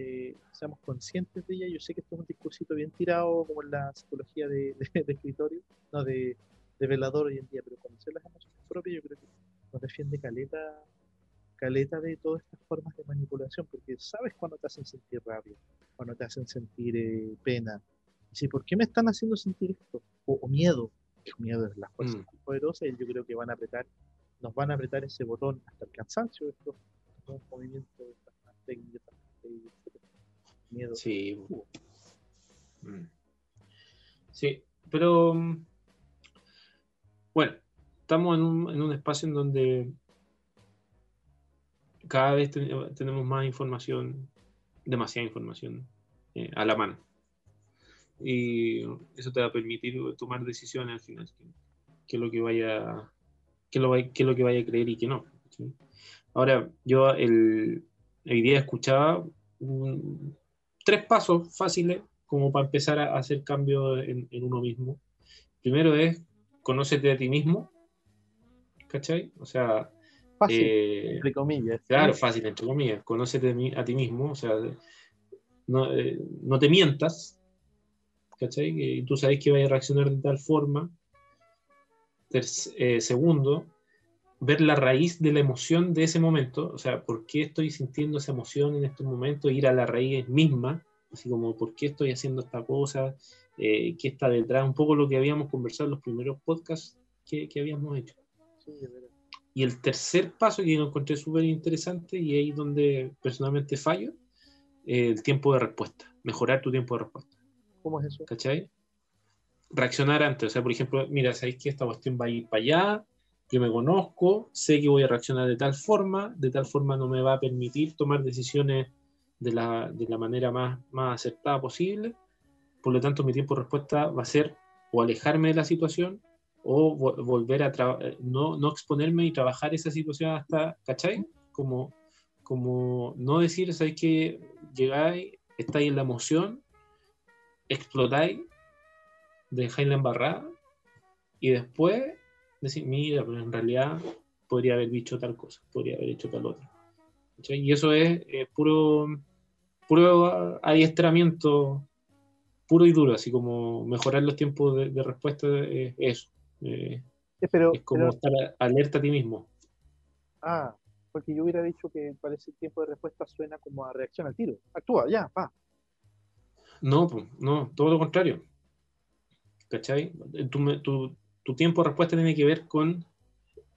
eh, seamos conscientes de ellas. Yo sé que esto es un discursito bien tirado como en la psicología de, escritorio, no de, velador hoy en día, pero conocer las emociones propias yo creo que nos defiende caleta, caleta de todas estas formas de manipulación, porque sabes cuando te hacen sentir rabia, cuando te hacen sentir eh, pena, Dice, ¿por qué me están haciendo sentir esto? O, miedo, que miedo es la fuerza mm. poderosa y yo creo que van a apretar nos van a apretar ese botón hasta el cansancio estos, estos movimientos, estas técnicas. Sí. Mm. Sí, pero mm, bueno, estamos en un, en un espacio en donde cada vez ten- tenemos más información, demasiada información eh, a la mano. Y eso te va a permitir tomar decisiones al final, que, que es lo que vaya, que lo, que lo que vaya a creer y que no. ¿sí? Ahora, yo el, hoy día escuchaba un- tres pasos fáciles como para empezar a hacer cambios en, en uno mismo. Primero es conócete a ti mismo, ¿cachai? O sea, Fácil, eh, entre comillas. Claro, fácil, entre comillas. Conócete a ti mismo, o sea, no, eh, no te mientas, ¿cachai? Que tú sabes que vas a reaccionar de tal forma. Ter- eh, segundo, ver la raíz de la emoción de ese momento, o sea, ¿por qué estoy sintiendo esa emoción en estos momentos? Ir a la raíz misma, así como, ¿por qué estoy haciendo esta cosa? Eh, ¿Qué está detrás? Un poco lo que habíamos conversado en los primeros podcasts que, que habíamos hecho. Sí. Y el tercer paso que yo encontré súper interesante y ahí donde personalmente fallo, eh, el tiempo de respuesta, mejorar tu tiempo de respuesta, ¿Cómo es eso? ¿cachai? Reaccionar antes, o sea, por ejemplo, mira, sabéis que esta cuestión va a ir para allá, yo me conozco, sé que voy a reaccionar de tal forma, de tal forma no me va a permitir tomar decisiones de la, de la manera más, más acertada posible, por lo tanto mi tiempo de respuesta va a ser o alejarme de la situación o vo- volver a eh, no, no exponerme y trabajar esa situación hasta, ¿cachai? Como, como no decir, ¿sabes que Llegáis, estáis en la emoción, explotáis, dejáis la embarrada y después decir, mira, pero en realidad podría haber dicho tal cosa, podría haber hecho tal otra. Y eso es eh, puro, puro adiestramiento puro y duro, así como mejorar los tiempos de, de respuesta es eso. Eh, Eh, pero, es como pero- estar alerta a ti mismo. ah, porque yo hubiera dicho que parece el tiempo de respuesta suena como a reacción al tiro. Actúa, ya, pa. No, no, todo lo contrario. ¿Cachai? Tu, me- tu- tu tiempo de respuesta tiene que ver con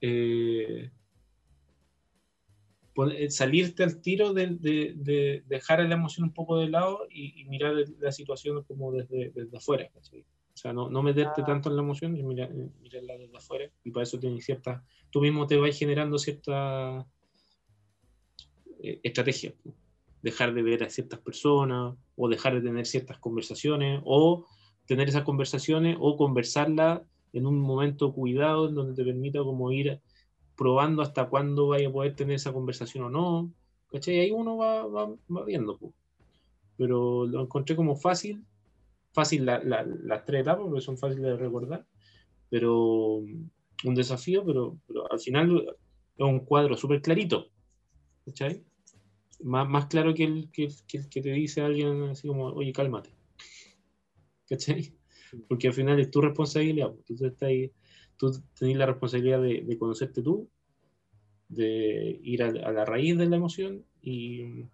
eh, eh, salirte al tiro de, de- de dejar la emoción un poco de lado y, y mirar la situación como desde, desde afuera. ¿cachai? O sea, no, no meterte Ah. tanto en la emoción y mirar, eh, mirarla desde afuera. Y para eso tienes ciertas, tú mismo te vas generando ciertas eh, estrategias. po. Dejar de ver a ciertas personas o dejar de tener ciertas conversaciones o tener esas conversaciones o conversarlas en un momento cuidado en donde te permita como ir probando hasta cuándo vaya a poder tener esa conversación o no. ¿Cachai? Ahí uno va, va- va viendo. po. Pero lo encontré como fácil, fácil la- la- las tres etapas porque son fáciles de recordar, pero mm, un desafío, pero, pero al final es un cuadro súper clarito. ¿Cachai? Más, más claro que el que, que que te dice alguien así como, oye, cálmate. ¿Cachai? Porque al final es tu responsabilidad. pues. Tú, te estás ahí- tú tenés la responsabilidad de, de conocerte tú, de ir a, a la raíz de la emoción y,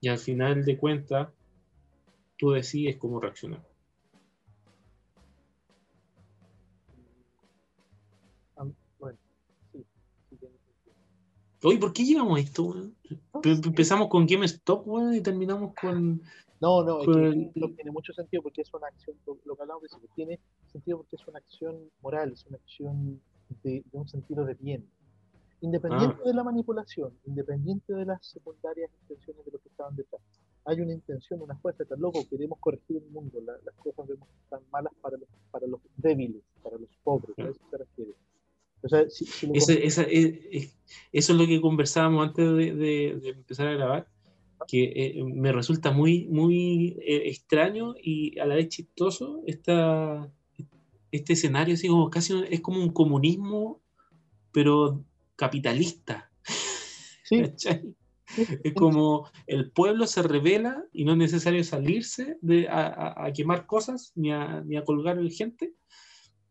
y al final de cuentas tú decides cómo reaccionar. Ah. Oye, ¿por qué llegamos a esto? weón? Empezamos con GameStop, weón, y terminamos con... No, no, es que el- esto tiene mucho sentido porque es una acción, lo, que hablamos de tiene sentido porque es una acción moral, es una acción de, de un sentido de bien. Independiente de la manipulación, independiente de las secundarias intenciones de los que estaban detrás. Hay una intención, una fuerza, tan loco, queremos corregir el mundo, la- las cosas vemos que están malas para los, para los débiles, para los pobres, a eso se refiere. O sea, si, si lo Ese- esa- es- es- eso es lo que conversábamos antes de, de- de empezar a grabar, que eh, me resulta muy, muy eh, extraño y a la vez chistoso esta, este escenario, así como casi es como un comunismo, pero capitalista. Sí, ¿cachai? Es como el pueblo se revela y no es necesario salirse de, a, a- a quemar cosas ni a, ni a colgar gente,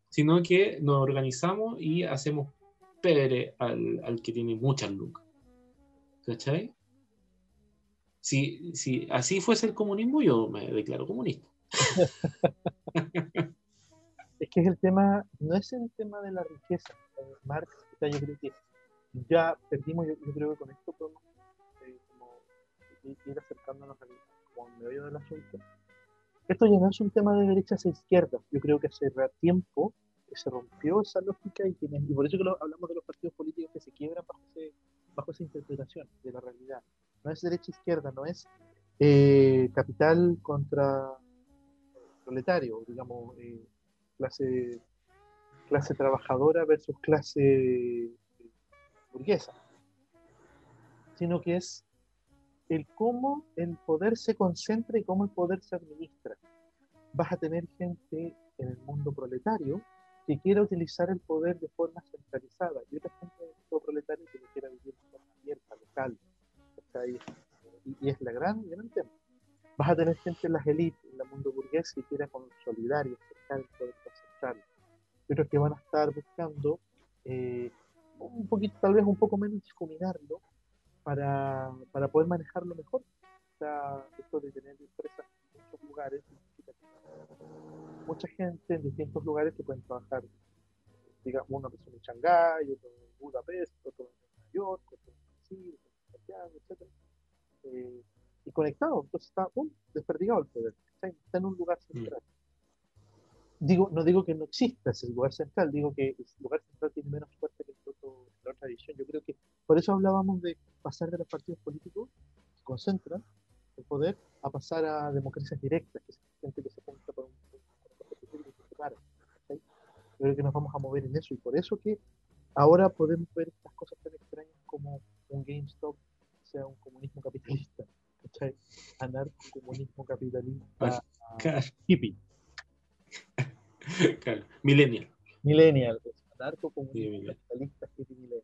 sino que nos organizamos y hacemos pere al, al que tiene muchas lucas. ¿Cachai? Si, si así fuese el comunismo, yo me declaro comunista. es que es el tema, no es el tema de la riqueza. Eh, Marx, yo creo que ya perdimos, yo, creo que con esto podemos eh, como ir acercándonos al como al medio del asunto. Esto ya no es un tema de derechas e izquierdas. Yo creo que hace tiempo se rompió esa lógica y, que, y por eso que lo, hablamos de los partidos políticos que se quiebran bajo, ese, bajo esa interpretación de la realidad. No es derecha e no es eh, capital contra proletario, digamos, eh, clase, clase trabajadora versus clase burguesa, sino que es el cómo el poder se concentra y cómo el poder se administra. Vas a tener gente en el mundo proletario que quiera utilizar el poder de forma centralizada y otra gente en el mundo proletario que lo quiera vivir de forma abierta, local. Y, es la gran, gran tema. Vas a tener gente en las élites, en el mundo burgués, que quiera consolidar y acercar el poder central. Pero que van a estar buscando eh, un poquito, tal vez un poco menos difuminarlo para, para poder manejarlo mejor. O sea, esto de tener empresas en muchos lugares, mucha gente en distintos lugares que pueden trabajar, digamos, una persona en Shanghái, otro en Budapest, otro en Nueva York, otro en Brasil, etc. Eh, y conectado, entonces está um, desperdigado el poder, está en un lugar central. Digo, no digo que no exista ese lugar central, digo que el lugar central tiene menos fuerza que el otro, la otra división. Yo creo que por eso hablábamos de pasar de los partidos políticos que concentran el poder a pasar a democracias directas, que es gente que se junta por un, se separa. Yo creo que nos vamos a mover en eso y por eso que ahora podemos ver estas cosas tan extrañas como un GameStop sea un comunismo capitalista, ¿cachai? Anarco-comunismo capitalista claro. hippie. Claro. Millennial. Millennial, anarco-comunismo capitalista hippie millennial.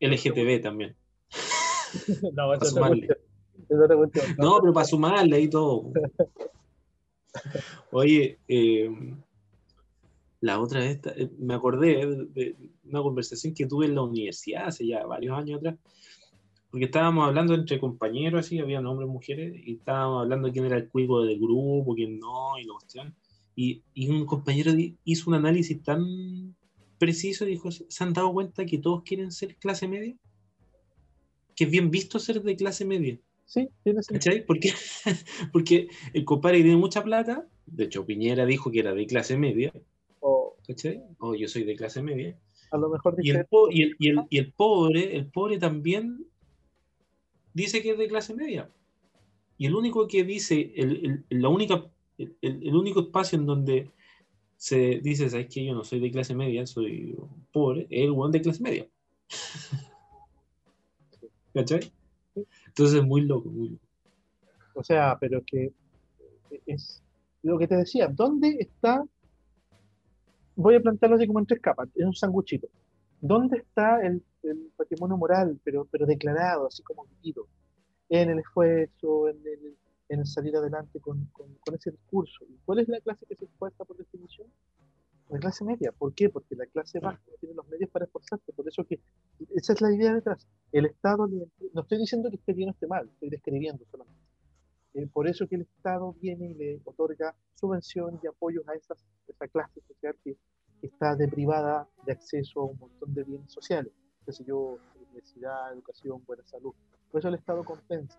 LGTB también. no, eso sumarle. No, pero para sumarle y todo. Oye, eh, la otra vez, eh, me acordé de una conversación que tuve en la universidad hace ya varios años atrás, porque estábamos hablando entre compañeros, así, había hombres y mujeres, y estábamos hablando de quién era el cuico del grupo, quién no, y la cuestión. Y, y un compañero hizo un análisis tan preciso y dijo, ¿se han dado cuenta que todos quieren ser clase media? Que es bien visto ser de clase media. Sí, tiene sentido. ¿Por qué? Porque el compadre tiene mucha plata, de hecho Piñera dijo que era de clase media, ¿cachai? O yo soy de clase media. A lo mejor y el, po y, el, y, el, y el pobre, el pobre también dice que es de clase media. Y el único que dice, el, el la única, el, el, único espacio en donde se dice, ¿sabes que Yo no soy de clase media, soy pobre, es el one de clase media. ¿Cachai? Entonces es muy loco, muy loco. O sea, pero que es lo que te decía, ¿dónde está? Voy a plantearlo así como en tres capas, en un sanguchito. ¿Dónde está el, el patrimonio moral, pero, pero declarado, así como vivido? En el esfuerzo, en el, en el salir adelante con, con, con, ese discurso. ¿Y cuál es la clase que se esfuerza por definición? La clase media. ¿Por qué? Porque la clase baja no tiene los medios para esforzarse. Por eso que esa es la idea detrás. El Estado, no estoy diciendo que esté bien o esté mal, estoy describiendo solamente. Eh, por eso que el Estado viene y le otorga subvención y apoyos a esas, esa clase social que, que está deprivada de acceso a un montón de bienes sociales. Qué sé yo, universidad, educación, buena salud. Por eso el Estado compensa.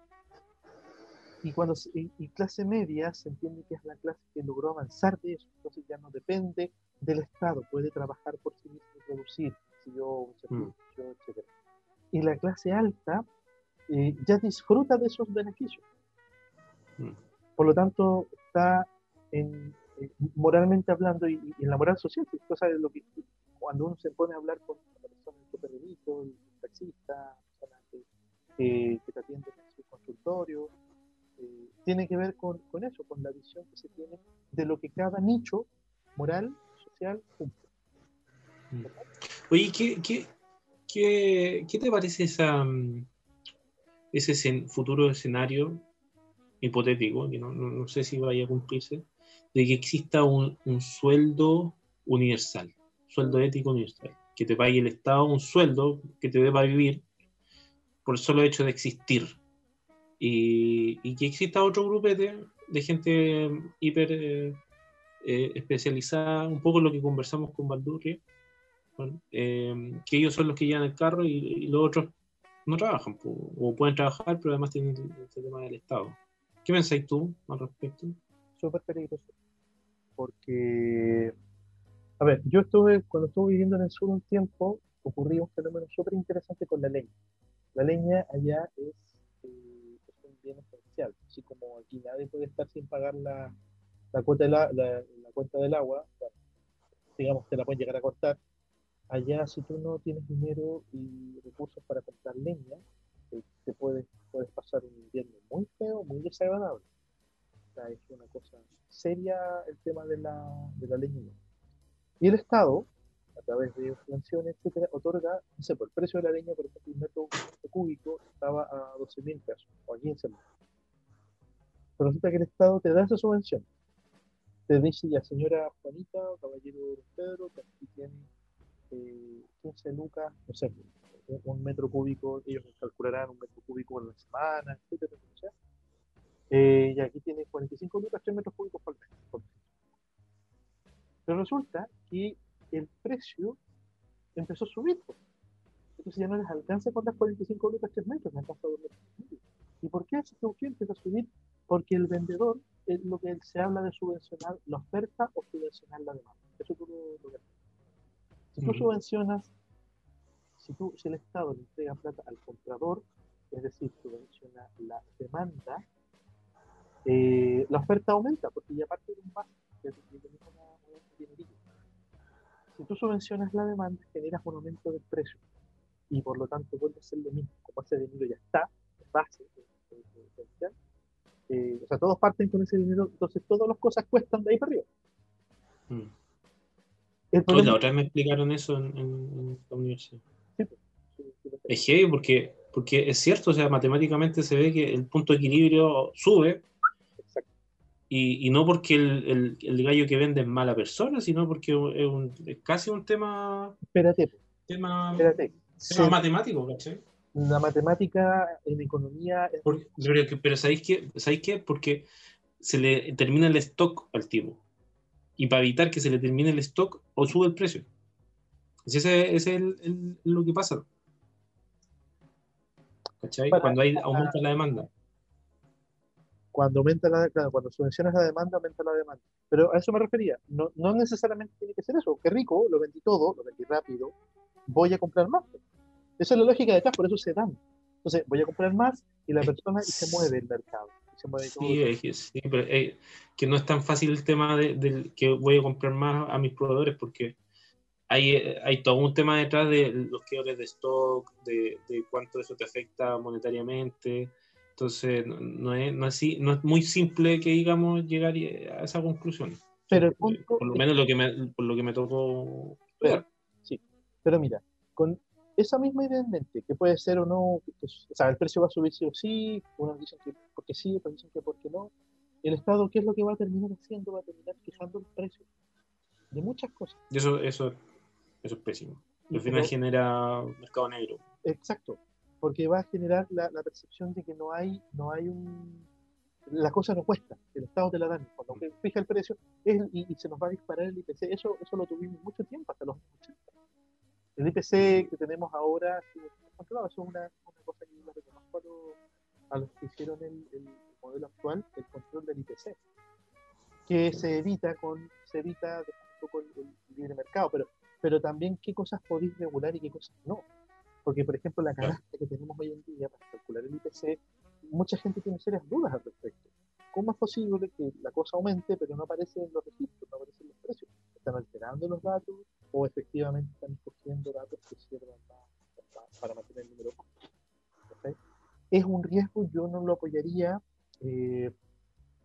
Y, cuando, y, y, clase media se entiende que es la clase que logró avanzar de eso, entonces ya no depende del Estado, puede trabajar por sí mismo y producir, si yo, mm. etc. Y la clase alta eh, ya disfruta de esos beneficios. Mm. Por lo tanto, está en, moralmente hablando y, en la moral social, es cosa de lo que cuando uno se pone a hablar con la persona, el supervisor, el taxista, que, eh, que te atiende en su consultorio, eh, tiene que ver con, eso, con la visión que se tiene de lo que cada nicho moral, social, cumple. Mm. Oye, ¿qué, qué, qué, qué te parece esa, ese futuro escenario hipotético, que no, no, no, sé si vaya a cumplirse, de que exista un, un sueldo universal, sueldo ético universal, que te pague el Estado un sueldo que te dé para vivir por el solo hecho de existir y, y, que exista otro grupo de, gente hiper eh, eh, especializada, un poco lo que conversamos con Valdurria, eh, que ellos son los que llevan el carro y, los otros no trabajan, o pueden trabajar, pero además tienen el, tema del Estado. ¿Qué pensáis tú al respecto? Súper peligroso. Porque, a ver, yo estuve, cuando estuve viviendo en el sur un tiempo, ocurrió un fenómeno súper interesante con la leña. La leña allá es, eh, un bien esencial, así como aquí nadie puede estar sin pagar la, la cuota de la, la, cuenta del agua, digamos, te la pueden llegar a cortar. Allá, si tú no tienes dinero y recursos para comprar leña, eh, te puedes, puedes pasar un invierno muy feo, muy desagradable. O sea, es una cosa seria el tema de la, de la leña. Y el Estado, a través de subvenciones, etcétera, otorga, no sé, por el precio de la leña, por ejemplo, un metro, cúbico estaba a 12 mil pesos o a 15 mil. Pero resulta que el Estado te da esa subvención. Te dice ya, señora Juanita, caballero Pedro, que aquí tiene eh, 15 lucas, no sé, un, metro cúbico, ellos calcularán un metro cúbico en la semana, etcétera, eh, y aquí tiene 45 lucas, 3 metros cúbicos por mes. Pero resulta que el precio empezó a subir. Entonces ya no les alcanza con las 45 lucas 3 metros, me alcanza 2 metros. ¿Y por qué ese empezó a subir? Porque el vendedor es lo que se habla de subvencionar la oferta o subvencionar la demanda. Eso tú lo, lo Si tú subvencionas, si, tú, si el Estado le entrega plata al comprador, es decir, subvenciona la demanda, eh, la oferta aumenta, porque ya parte de un base, ya Si tú subvencionas la demanda, generas un aumento del precio y por lo tanto vuelve a ser lo mismo. Como ese dinero ya está, es base, eh, o sea, todos parten con ese dinero, entonces todas las cosas cuestan de ahí para arriba. Mm. la otra vez me explicaron eso en, la universidad. Sí, es heavy porque, porque es cierto, o sea, matemáticamente se ve que el punto de equilibrio sube y, y, no porque el, el, gallo que vende es mala persona, sino porque es, un, es casi un tema. Espérate. Tema, espérate. tema matemático, ¿cachai? La matemática en economía. pero, pero ¿sabéis qué? ¿sabéis qué? Porque se le termina el stock al tipo. Y para evitar que se le termine el stock, o sube el precio. Ese, es el, lo que pasa. ¿Cachai? Cuando hay, aumenta la demanda cuando aumenta la, cuando subvencionas la demanda, aumenta la demanda. Pero a eso me refería. No, no necesariamente tiene que ser eso. Qué rico, lo vendí todo, lo vendí rápido, voy a comprar más. Esa es la lógica detrás, por eso se dan. Entonces, voy a comprar más y la persona y se mueve el mercado. Se mueve todo sí, sí, pero eh, que no es tan fácil el tema de, que voy a comprar más a mis proveedores porque hay, eh, hay todo un tema detrás de los quiebres de stock, de, de cuánto eso te afecta monetariamente entonces, no, es, no, es, no es muy simple que, digamos, llegar a esa conclusión. Pero por lo menos lo que me, por lo que me tocó ver. Sí, pero mira, con esa misma idea en mente, que puede ser o no, o sea, el precio va a subir sí o sí, unos dicen que porque sí, otros dicen que porque no, el Estado, ¿qué es lo que va a terminar haciendo? Va a terminar fijando el precio de muchas cosas. Eso, eso, eso es pésimo. al final genera mercado negro. Exacto porque va a generar la, percepción de que no hay, no hay un... La cosa no cuesta, el Estado te la dan. Cuando fija el precio y, se nos va a disparar el IPC, eso, eso lo tuvimos mucho tiempo, hasta los 80. El IPC que tenemos ahora, eso es una, cosa que yo reconozco a los, que hicieron el, modelo actual, el control del IPC, que se evita con se evita un poco el, el libre mercado, pero, pero también qué cosas podéis regular y qué cosas no porque, por ejemplo, la canasta que tenemos hoy en día para calcular el IPC, mucha gente tiene serias dudas al respecto. ¿Cómo es posible que la cosa aumente, pero no aparece en los registros, no aparece en los precios? ¿Están alterando los datos o efectivamente están escogiendo datos que sirvan para, mantener el número? Es un riesgo, yo no lo apoyaría. Eh,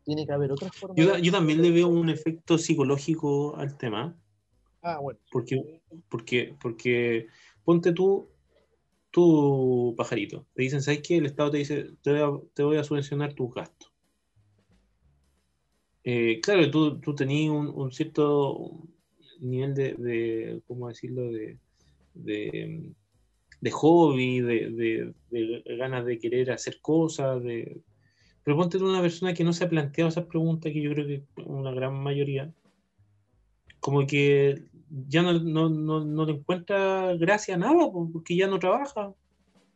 tiene que haber otras formas. Yo, yo, también le veo un efecto psicológico al tema. Ah, bueno. Porque, porque, porque ponte tú, tú, pajarito, te dicen, ¿sabes qué? El Estado te dice, te voy a, subvencionar tus gastos. Eh, claro, tú, tú tenías un, cierto nivel de, ¿cómo decirlo?, de, de, hobby, de, ganas de querer hacer cosas, de... Pero ponte tú una persona que no se ha planteado esas preguntas, que yo creo que una gran mayoría, como que ya no, no, no, no le encuentra gracia a nada, po, porque ya no trabaja.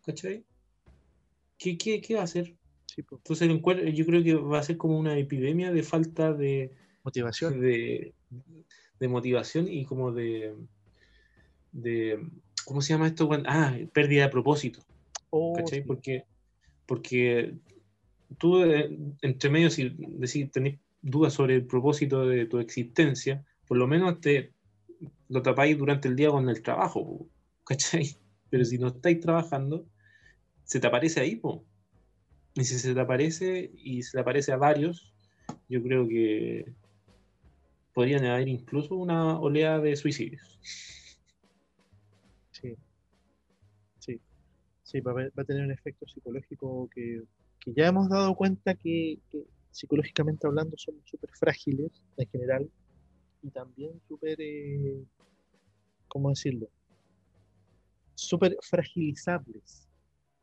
¿Cachai? ¿Qué, qué, qué va a hacer? Sí. Entonces yo creo que va a ser como una epidemia de falta de, Motivación. de, de motivación y como de, de ¿cómo se llama esto? Ah, pérdida de propósito. Oh, ¿cachai? sí. Porque, porque tú, eh, entre medio, si decís, tenés dudas sobre el propósito de tu existencia, por lo menos te lo tapáis durante el día con el trabajo, ¿cachai? Pero si no estáis trabajando, se te aparece ahí, po. Y si se te aparece y se le aparece a varios, yo creo que podrían haber incluso una oleada de suicidios. Sí. Sí. Sí, va a, haber- va a tener un efecto psicológico que, que ya hemos dado cuenta que, que psicológicamente hablando somos súper frágiles en general y también súper, eh, ¿cómo decirlo? Súper fragilizables.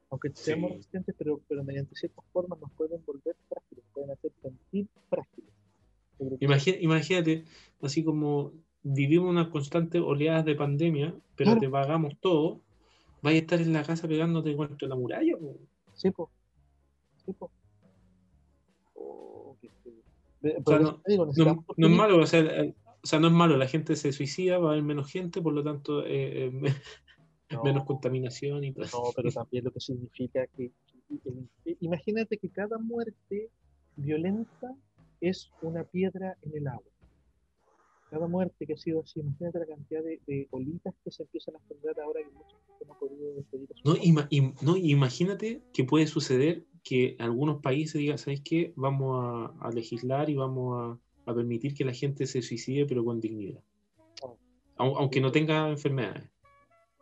Aunque seamos Sí. resistentes, pero, pero mediante ciertas formas nos pueden volver frágiles, nos pueden hacer sentir frágiles. Yo creo que Imagi- Imagínate, así como vivimos una constante oleada de pandemia, pero Claro. te pagamos todo, vas a estar en la casa pegándote contra la muralla. po. Sí, po. Sí, po. Oh, qué O sea, no, es malo, o sea, el- o sea, no es malo, la gente se suicida, va a haber menos gente, por lo tanto, eh, eh, No, menos contaminación y todo. no, pero también lo que significa que, que imagínate que cada muerte violenta es una piedra en el agua. Cada muerte que ha sido así, imagínate la cantidad de, de olitas que se empiezan a generar ahora que no ha podido despedir No, ima- im- no, imagínate que puede suceder que algunos países digan, ¿sabes qué? Vamos a, a legislar y vamos a, a permitir que la gente se suicide, pero con dignidad. Oh. Au- aunque no tenga enfermedades.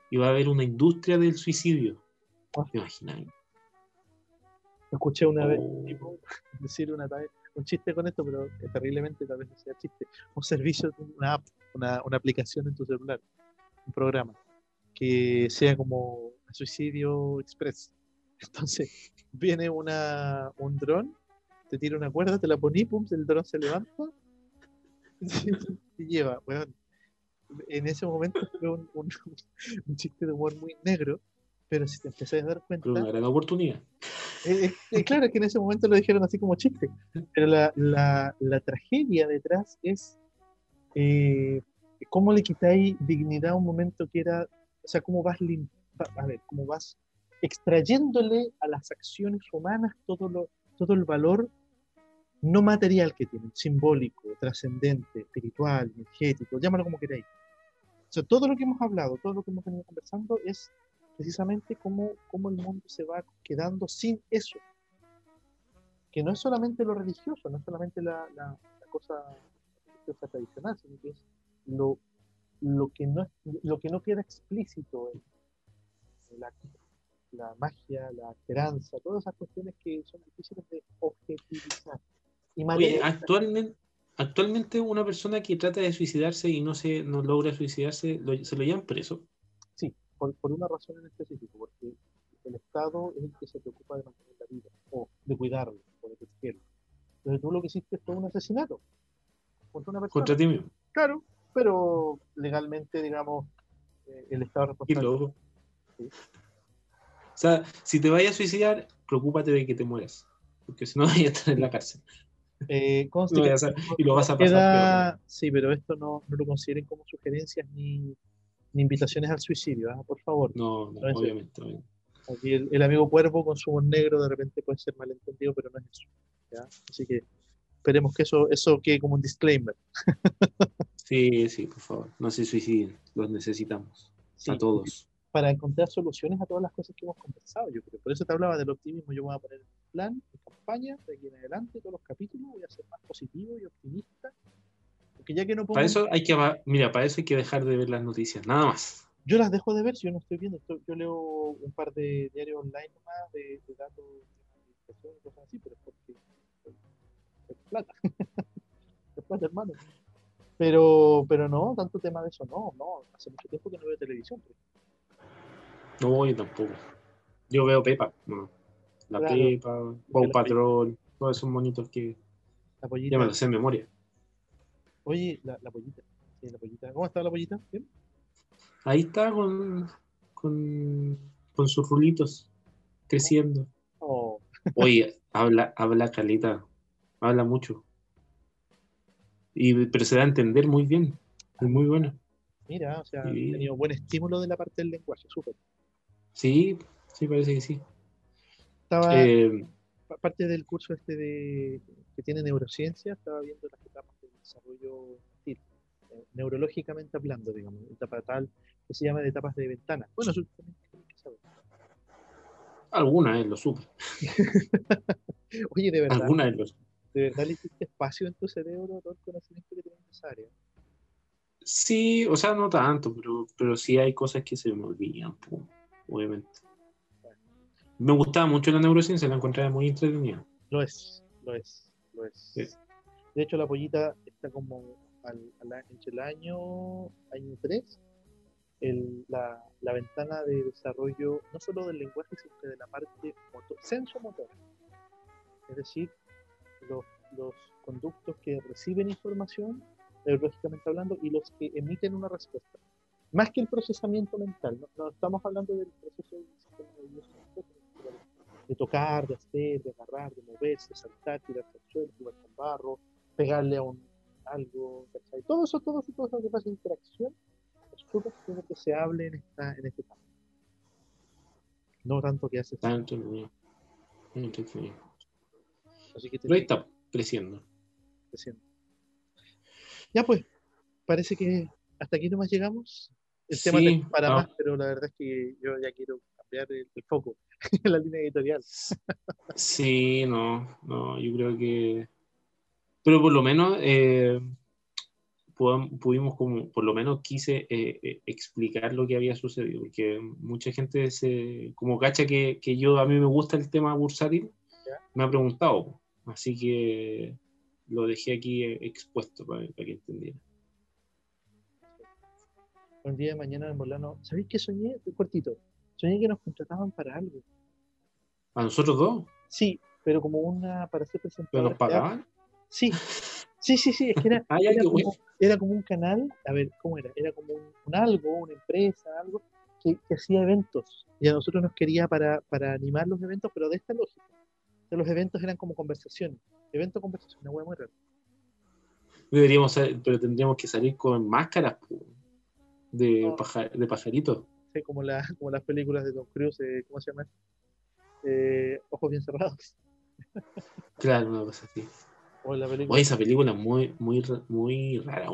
Y va a haber una industria del suicidio. Ah. ¿Te imaginas? Escuché una vez Oh. tipo decir una, un chiste con esto, pero terriblemente tal vez no sea chiste. Un servicio, una app, una, una aplicación en tu celular, un programa, que sea como suicidio express. Entonces, viene una, un dron, te tira una cuerda, te la poní, pum, el dron se levanta y lleva, weón. En ese momento fue un, un- un chiste de humor muy negro, pero si te empezás a dar cuenta, Pero una gran oportunidad. eh, eh, eh, claro que en ese momento lo dijeron así como chiste, pero la, la- la tragedia detrás es eh, cómo le quitáis dignidad a un momento que era, o sea, cómo vas, lim- a ver, cómo vas extrayéndole a las acciones humanas todo, lo, todo el valor no material que tienen, simbólico, trascendente, espiritual, energético, llámalo como queráis. O sea, todo lo que hemos hablado, todo lo que hemos venido conversando es precisamente cómo, cómo el mundo se va quedando sin eso. Que no es solamente lo religioso, no es solamente la, la- la cosa religiosa tradicional, sino que es lo, lo, que, no, lo que no queda explícito en, en la, la magia, la esperanza, todas esas cuestiones que son difíciles de objetivizar. Y Oye, actualmente, actualmente una persona que trata de suicidarse y no se no logra suicidarse, lo- se lo llevan preso. Sí, por, por una razón en específico, porque el Estado es el que se preocupa de mantener la vida, o de cuidarlo, o de protegerlo. Entonces tú lo que hiciste fue un asesinato contra una persona. Contra ti mismo. Claro, pero legalmente, digamos, eh, el Estado es responsable. Sí. O sea, si te vayas a suicidar, preocúpate de que te mueras. Porque si no, vayas a estar en la cárcel. Eh, Lo a- no- y lo vas a pasar queda- Sí, pero esto no, no lo consideren como sugerencias ni, ni invitaciones al suicidio, ¿ah? por favor. No, no, obviamente. obviamente. Aquí el, el amigo cuervo con su humor negro de repente puede ser malentendido, pero no es eso. ¿ya? Así que esperemos que eso, eso quede como un disclaimer. Sí, sí, por favor. No se suiciden. Los necesitamos. Sí, a todos. Para encontrar soluciones a todas las cosas que hemos conversado, yo creo. Por eso te hablaba del optimismo. Yo me voy a poner plan, en campaña, de aquí en adelante, todos los capítulos, voy a ser más positivo y optimista. Porque ya que no pongo Para eso hay que, mira, para eso hay que dejar de ver las noticias. Nada más. Yo las dejo de ver si yo no estoy viendo. esto- yo leo un par de diarios online nomás de, de datos de y cosas así, pero es porque es plata. es plata, hermano. Pero, pero no, tanto tema de eso, no, no. Hace mucho tiempo que no veo televisión. pues. No, yo tampoco. Yo veo Pepa. No. La Claro. Pepa, la Patrol, todos esos monitos que La pollita. ya me los sé en memoria. Oye, la, la pollita. Sí, la pollita. ¿Cómo está la pollita? ¿Bien? Ahí está con, con, con sus rulitos, creciendo. Oh, Oye, habla, habla caleta, habla mucho. Y, pero se da a entender muy bien, es muy bueno. mira, o sea, ha tenido buen estímulo de la parte del lenguaje, súper. Sí, sí, parece que sí. Estaba, Eh, pa- parte del curso este de que tiene neurociencia, estaba viendo las etapas del desarrollo infantil, eh, neurológicamente hablando, digamos, etapa tal que se llama de etapas de ventana. Bueno, eso también tienen que saber. alguna vez lo supe, Oye, de verdad, alguna vez lo de verdad le hiciste espacio en tu cerebro a todo el conocimiento que tienes en esa área. Sí, o sea, no tanto, pero, pero sí hay cosas que se me olvidan, obviamente. Me gustaba mucho la neurociencia, la encontraba muy entretenida. Lo es, lo es, lo es. Sí. De hecho, la pollita está como al, al entre el año, año 3, el, la, la ventana de desarrollo no solo del lenguaje, sino que de la parte motor, sensomotora. Es decir, los, los conductos que reciben información, neurológicamente hablando, y los que emiten una respuesta. Más que el procesamiento mental, no, no estamos hablando del proceso del sistema nervioso de tocar, de hacer, de agarrar, de moverse, saltar, tirarse al suelo, jugar con barro, pegarle a un algo, ¿cachai? Todo eso, todo eso, todo eso que pasa en interacción, es súper que se hable en esta, en este campo. No tanto que hace entretenido. Entretenido. así que Pero ahí está, creciendo. presento. Ya pues, parece que hasta aquí nomás llegamos. El tema Sí, es para ah. más, pero la verdad es que yo ya quiero cambiar el, el foco en la línea editorial. Sí, no, no, yo creo que. Pero por lo menos eh, pudimos, como, por lo menos quise eh, eh, explicar lo que había sucedido, porque mucha gente se, como cacha que, que yo a mí me gusta el tema bursátil, Ya. me ha preguntado, así que lo dejé aquí eh, expuesto para, para que entendiera. Un día de mañana en Molano, ¿sabéis qué soñé? Cortito. Soñé que nos contrataban para algo. ¿A nosotros dos? Sí, pero como una para ser ¿Pero presentador. nos pagaban? Sí, sí, sí, sí, es que era, ya, era, como, bueno. era como un canal, a ver, ¿cómo era? Era como un, un algo, una empresa, algo, que, que hacía eventos. Y a nosotros nos quería para, para animar los eventos, pero de esta lógica. De los eventos eran como conversaciones. Evento, conversación, una hueá muy rara. Deberíamos, pero tendríamos que salir con máscaras de, No. paja- de pajaritos. Como, la, como las películas de Tom Cruise, eh, ¿cómo se llama? Eh, Ojos bien cerrados. Claro, una cosa así. O la película. Oye, esa película es muy, muy, muy rara.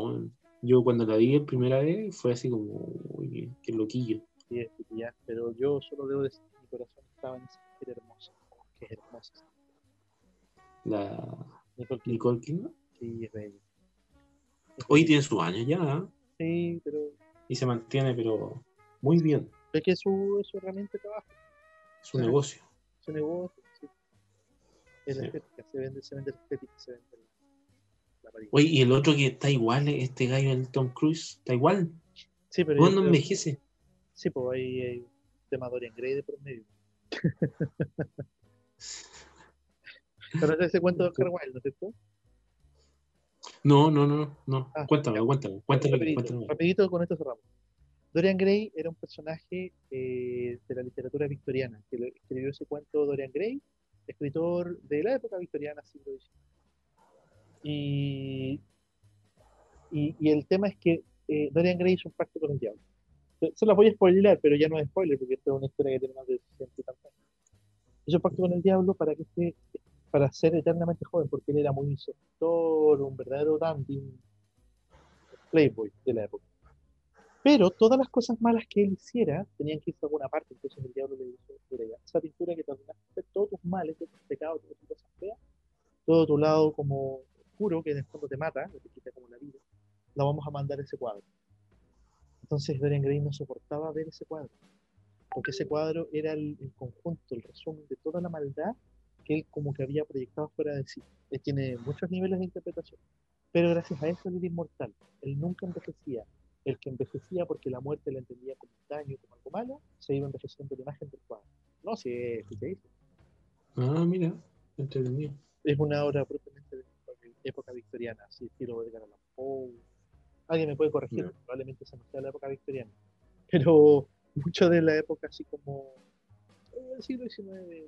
Yo cuando la vi la primera vez fue así como, uy, qué, loquillo. Sí, es que ya, pero yo solo debo decir que mi corazón estaba en esa mujer hermosa. Oh, qué hermosa. La Nicole Kidman, Nicole Kidman. sí, es bella. Es Hoy tiene sus años ya, ¿eh? Sí, pero y se mantiene, pero muy bien. es que es su, su herramienta de trabajo, Ajá. negocio. su negocio. Sí. Es la Sí. estética, se vende, se vende la estética, se vende la, la. Oye, y el otro que está igual, este gallo, el Tom Cruise, está igual. Sí, pero ¿Cuándo creo- envejece? Sí, pues ahí hay un tema Dorian Gray de por medio. Pero es ese cuento de Oscar Wilde, ¿no es cierto? No, no, no, no. Ah, cuéntame, ya. cuéntame, cuéntame, rapidito, cuéntame. rapidito, con esto cerramos. Dorian Gray era un personaje eh, de la literatura victoriana, que escribió ese cuento Dorian Gray, escritor de la época victoriana, siglo XIX. Y, y, y el tema es que eh, Dorian Gray hizo un pacto con el diablo. Se, las voy a spoiler, pero ya no es spoiler, porque esto es una historia que tiene más de 60 y tantos años. Hizo un pacto con el diablo para que esté, para ser eternamente joven, porque él era muy seductor, un verdadero dandy, un playboy de la época. Pero todas las cosas malas que él hiciera tenían que irse a alguna parte. Entonces el diablo le dijo, esa pintura que te ordenaste, todos tus males, todos tus pecados, todas tus cosas feas, todo tu lado como oscuro, que en el fondo te mata, te quita como la vida, la vamos a mandar a ese cuadro. Entonces Dorian Gray no soportaba ver ese cuadro, porque ese cuadro era el, el conjunto, el resumen de toda la maldad que él como que había proyectado fuera de sí. Él tiene muchos niveles de interpretación, pero gracias a eso él era inmortal. Él nunca envejecía. El que envejecía porque la muerte la entendía como un daño, como algo malo, se iba envejeciendo la imagen del cuadro. No, si es, si se dice. Ah, mira, entretenido. es una obra propiamente de época victoriana, así estilo Edgar Allan Poe, Alguien me puede corregir, No. probablemente esa no sea la época victoriana. Pero mucho de la época así como eh, el siglo XIX.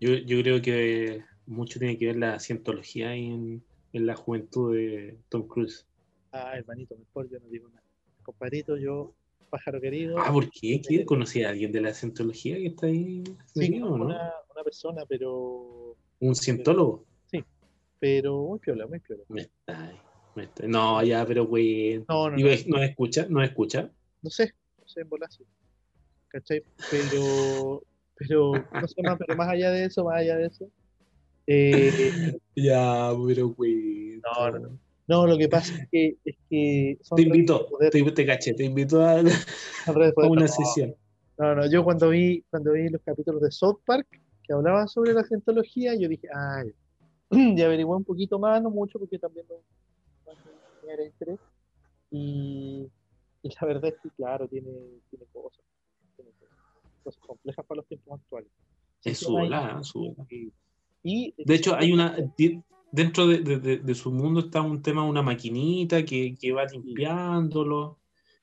Yo, yo creo que mucho tiene que ver la cientología en, en la juventud de Tom Cruise. Ah, hermanito, mejor yo no digo nada. Compadrito, yo, pájaro querido. Ah, ¿por qué? ¿Quién conocía a alguien de la cientología que está ahí? sí, no? una, una persona, pero ¿Un cientólogo? pero muy piola, muy piola. Me está me está- No, ya, pero güey. No, no, ¿Y no, ves- ¿No escucha? ¿No escucha? no sé, no sé en bolazo. ¿Cachai? Pero, pero, no sé más, pero más allá de eso, más allá de eso. eh, Ya, pero güey. No, no, no. No, lo que pasa es que, es que son Te invito, poder, te, te caché, te invito a, una sesión. No, no, yo cuando vi, cuando vi los capítulos de South Park que hablaban sobre la cientología, yo dije, ay, y averigué un poquito más, no mucho, porque también no, no me era interés. Y, y la verdad es que, claro, tiene, tiene cosas, tiene cosas, cosas complejas para los tiempos actuales. Es su volada, su volada. y, y- De hecho, hay una. Dentro de, de- su mundo está un tema, una maquinita que, que va limpiándolo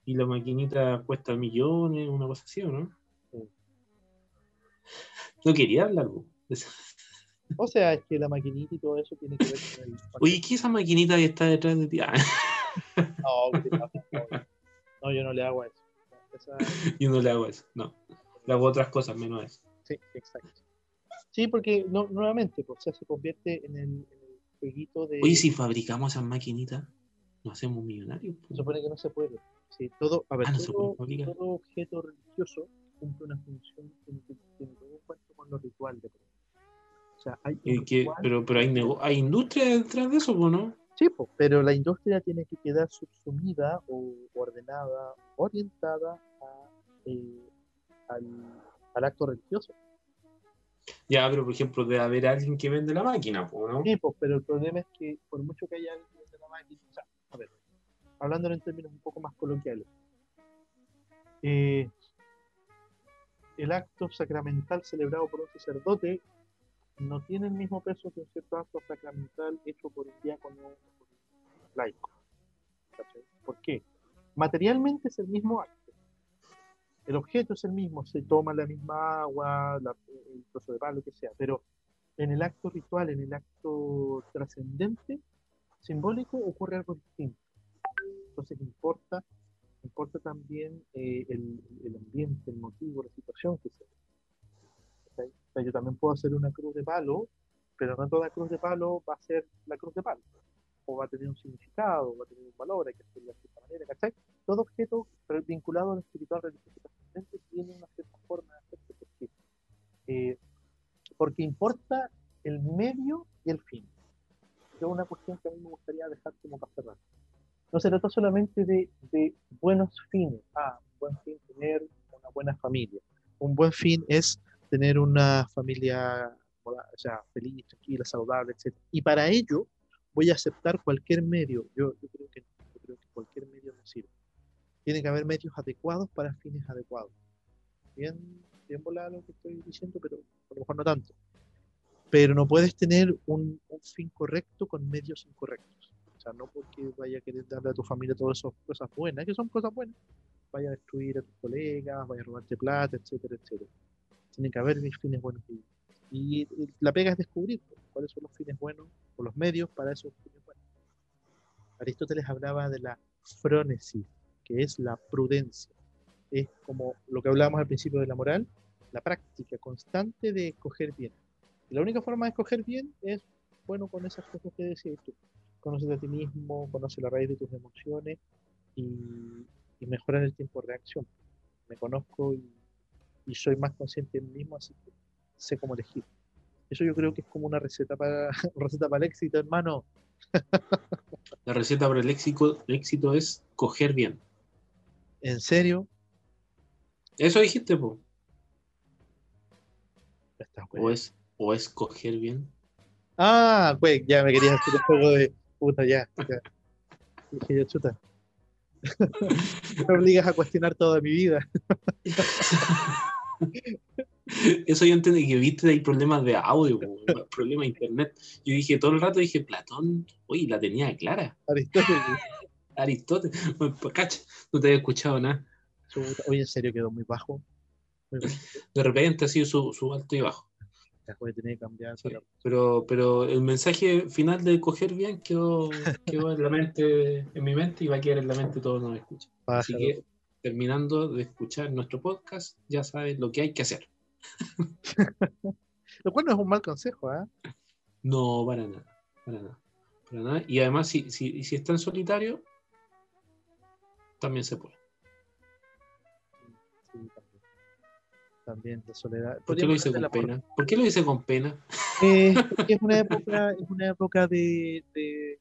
y la maquinita cuesta millones, una cosa así, ¿o no? No quería hablar. O sea, es que la maquinita y todo eso tiene que ver con el... Oye, ¿qué es esa maquinita que está detrás de ti? Ah, No. No, yo no le hago a eso. Esa- yo no le hago eso, no. Le hago otras cosas menos eso. sí, exacto. Sí, porque no, nuevamente, pues, o sea, se convierte en el, en el jueguito de... Oye, si fabricamos esas maquinitas, nos hacemos millonarios. Se supone que no se puede. Sí, todo, a ver, Ah, no todo, todo objeto religioso cumple una función, que- tiene todo un cuento con lo ritual de. O sea, hay Eh, que- ritual- pero pero hay, hay industria detrás de eso, ¿no? Sí, pues, pero la industria tiene que quedar subsumida o ordenada, orientada a, eh, al, al acto religioso. Ya, pero por ejemplo, debe haber alguien que vende la máquina, ¿no? Sí, pues, pero el problema es que por mucho que haya alguien de la máquina, o sea, a ver, hablándolo en términos un poco más coloquiales, eh, el acto sacramental celebrado por un sacerdote no tiene el mismo peso que un cierto acto sacramental hecho por un diácono laico. ¿Por qué? Materialmente es el mismo acto. El objeto es el mismo, se toma la misma agua, la- el trozo de palo, lo que sea, pero en el acto ritual, en el acto trascendente, simbólico, ocurre algo distinto. Entonces importa, importa también eh, el, ambiente, el motivo, la situación que sea, yo también puedo hacer una cruz de palo, pero no toda cruz de palo va a ser la cruz de palo. O va a tener un significado, va a tener un valor, hay que hacerlo de cierta manera, ¿cachai? Todo objeto vinculado al espiritual religioso tiene una cierta forma de hacerse. ¿Por qué? Eh, porque importa el medio y el fin. Es una cuestión que a mí me gustaría dejar como para cerrar. No se trata solamente de, de buenos fines. Ah, un buen fin tener una buena familia. Un buen fin es tener una familia o sea, feliz, tranquila, saludable, etc. Y para ello voy a aceptar cualquier medio. Yo, yo creo que yo creo que cualquier medio no sirve. Tiene que haber medios adecuados para fines adecuados. Bien, bien volado lo que estoy diciendo, pero a lo mejor no tanto. Pero no puedes tener un, un fin correcto con medios incorrectos. O sea, no porque vaya a querer darle a tu familia todas esas cosas buenas, que son cosas buenas, vaya a destruir a tus colegas, vaya a robarte plata, etcétera, etcétera. Tiene que haber fines buenos. Y, y la pega es descubrir pues, cuáles son los fines buenos o los medios para esos fines buenos. Aristóteles hablaba de la frónesis, que es la prudencia. Es como lo que hablábamos al principio de la moral, la práctica constante de escoger bien. Y la única forma de escoger bien es, bueno, con esas cosas que decías tú. Conoces a ti mismo, conoce la raíz de tus emociones y, y el tiempo de reacción. Me conozco y, y soy más consciente de mí mismo, así que sé cómo elegir. Eso yo creo que es como una receta para, receta para el éxito, hermano. La receta para el éxito, el éxito es coger bien. ¿En serio? Eso dijiste, po. O es, o es coger bien. Ah, güey, ya me querías hacer un juego de puta, ya. ya. Dije yo, chuta. me obligas a cuestionar toda mi vida. Eso yo entendí que viste hay problemas de audio, problemas de internet. Yo dije todo el rato, dije, Platón, oye, la tenía clara. Aristóteles. Aristóteles, cacha, no te había escuchado nada. Oye, en serio quedó muy bajo. Muy bajo. De repente ha sido su, su alto y bajo. Ya voy a tener que cambiar. Sí, para- Pero, pero el mensaje final de coger bien quedó, quedó en la mente, en mi mente y va a quedar en la mente todos los que escuchan. Así que terminando de escuchar nuestro podcast, ya sabes lo que hay que hacer. Lo cual no es un mal consejo, ¿ah? No, para nada, para nada, para nada. Y además, si, si, si está en solitario, también se puede. Sí, también. También de soledad. ¿Por qué lo hice con pena? ¿Por qué lo hice con pena? Eh, porque es una época, es una época de, de-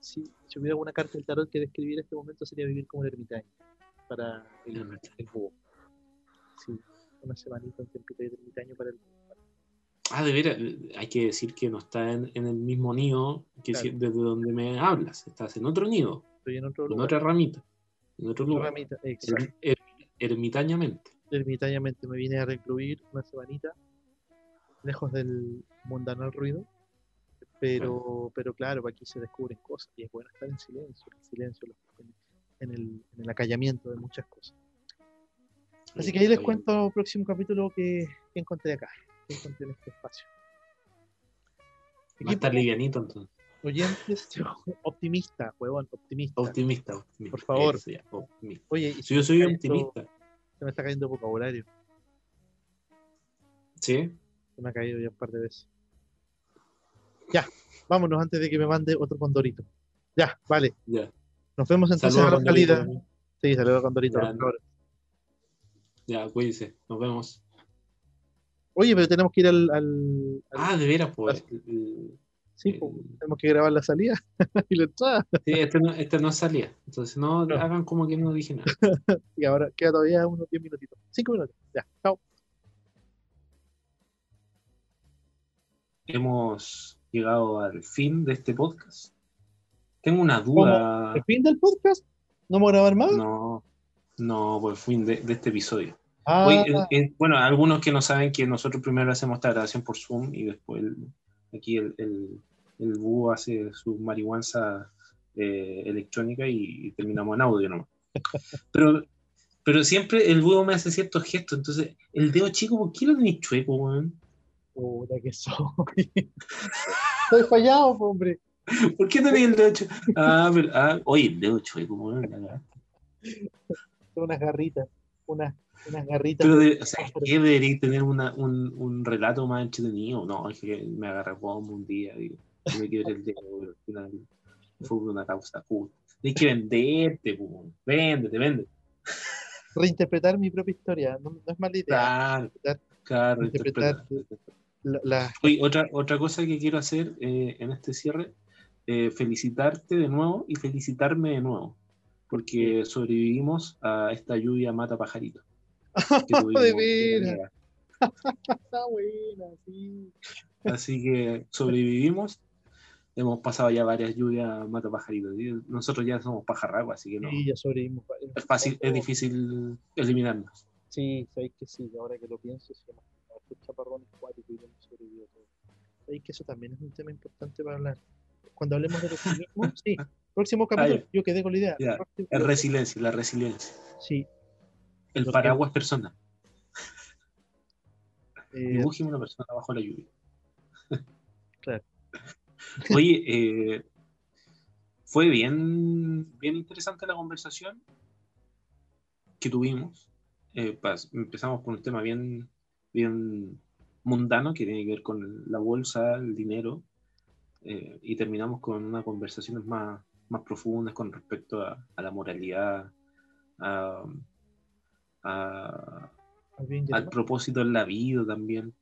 si, si hubiera alguna carta del tarot que describiera este momento sería vivir como un ermitaño para el, el. Sí, una semanita, un tiempito de ermitaño para el búho. Ah, de veras, hay que decir que no está en, en el mismo nido que Claro. si- desde donde me hablas. Estás en otro nido, Estoy en otro en otra ramita, en otro lugar. ramita, exacto. Er- er- ermitañamente. ermitañamente me vine a recluir una semanita lejos del mundanal ruido pero pero claro aquí se descubren cosas y es bueno estar en silencio en silencio en, el, en el acallamiento de muchas cosas así que ahí les cuento el próximo capítulo que, que encontré acá que encontré en este espacio Va a estar livianito entonces. Oyentes optimista huevón optimista Optimista, optimista. Por favor. Optimista. oye Si yo soy optimista. se me está cayendo vocabulario ¿Sí? Se me ha caído ya un par de veces. Ya, vámonos antes de que me mande otro condorito. Ya, vale. Ya. Nos vemos entonces Saludos, a la salida. Sí, saludos condorito. Ya, cuídense. Nos vemos. Oye, pero tenemos que ir al. al- al- Ah, de veras, pues. el- sí, el- pues, tenemos que grabar la salida y la entrada. Sí, este no, este no salía. Entonces no, No. hagan como que no dije nada. Y ahora queda todavía unos 10 minutitos. 5 minutos. Ya, chao. Hemos llegado al fin de este podcast. Tengo una duda. ¿El fin del podcast? ¿No vamos a grabar más? No, no, por el fin de, de este episodio. Ah, eh, eh, bueno, algunos que no saben que nosotros primero hacemos esta grabación por Zoom y después el- aquí el, el, el búho hace su marihuanza eh, electrónica y, y terminamos en audio nomás. Pero, pero siempre el búho me hace ciertos gestos, entonces el dedo chico, ¿por qué lo tenéis chueco, weón? puta que soy. Estoy fallado, hombre. ¿Por qué tenéis el dedo chueco? Ah, pero, ah, oye, el dedo chueco, weón. Son unas garritas. Unas, unas garritas. Pero, de, o sea, ¿qué debería tener una, un, un relato más entretenido? No, es que me agarré un día y me quebré el dedo, al final fue una causa justa. Tienes que venderte, po. véndete, véndete. Reinterpretar mi propia historia. No, no es mala idea. Claro, claro, Interpretar- interpreta. La- la- Oye, otra, otra cosa que quiero hacer eh, en este cierre, eh, felicitarte de nuevo y felicitarme de nuevo, porque sobrevivimos a esta lluvia mata pajarito. tuvimos De veras. Está buena, sí. Así que sobrevivimos. Hemos pasado ya varias lluvias mata pajaritos. Nosotros ya somos pajarracos, así que no. Sí, ya sobrevivimos. Es fácil, es difícil eliminarnos. Sí, sabéis que sí, ahora que lo pienso, sí, hartos chaparrones cuáticos y hemos sobrevivido todo. Sabéis que eso también es un tema importante para hablar. Cuando hablemos del optimismo, sí. Próximo capítulo, ya. yo quedé con la idea. Ya, Es resiliencia, la resiliencia. Sí. El paraguas persona. eh, Dibujemos una persona bajo la lluvia. Claro. Oye, eh, fue bien, bien interesante la conversación que tuvimos. Eh, pas- empezamos con un tema bien, bien mundano que tiene que ver con la bolsa, el dinero, eh, y terminamos con unas conversaciones más, más profundas con respecto a, a la moralidad, a, a- al propósito en la vida también.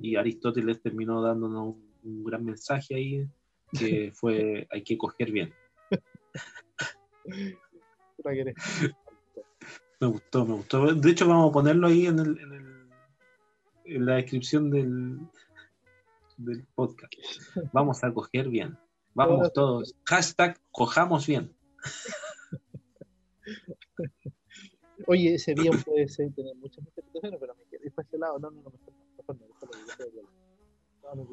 Y Aristóteles terminó dándonos un, un gran mensaje ahí, que fue hay que coger bien. Me gustó, me gustó. De hecho, vamos a ponerlo ahí en, el, en, el- en la descripción del, del podcast. Vamos a coger bien. Vamos todos. Hashtag cojamos bien. Oye, ese día puede ser, tener muchas interpretaciones, pero me quedé para ese lado. No, no, no, mejor no.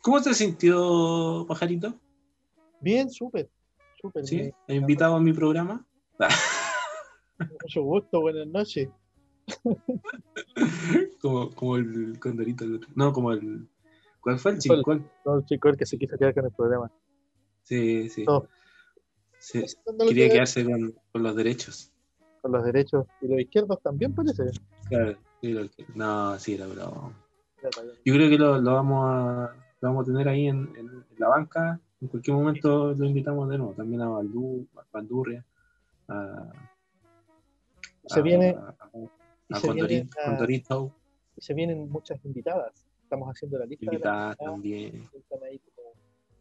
¿Cómo te sintió, pajarito? Bien, súper, Súper ¿Sí? bien. ¿He invitado a mi programa? Mucho gusto, buenas noches. como, como el condorito. del otro- No, como el. ¿Cuál fue el el- chico? No, el chico el que se quiso quedar con el programa. Sí, sí. Sí, Quería que- quedarse con los derechos. Con los derechos y los izquierdos también parece. Claro, que- No, sí, era broma. Yo creo que lo, lo vamos a lo vamos a tener ahí en, en- en la banca. En cualquier momento lo invitamos de nuevo. También a Valdú, a Se viene, a, y a se viene y se vienen muchas invitadas. Estamos haciendo la lista de las invitadas también. que están ahí como,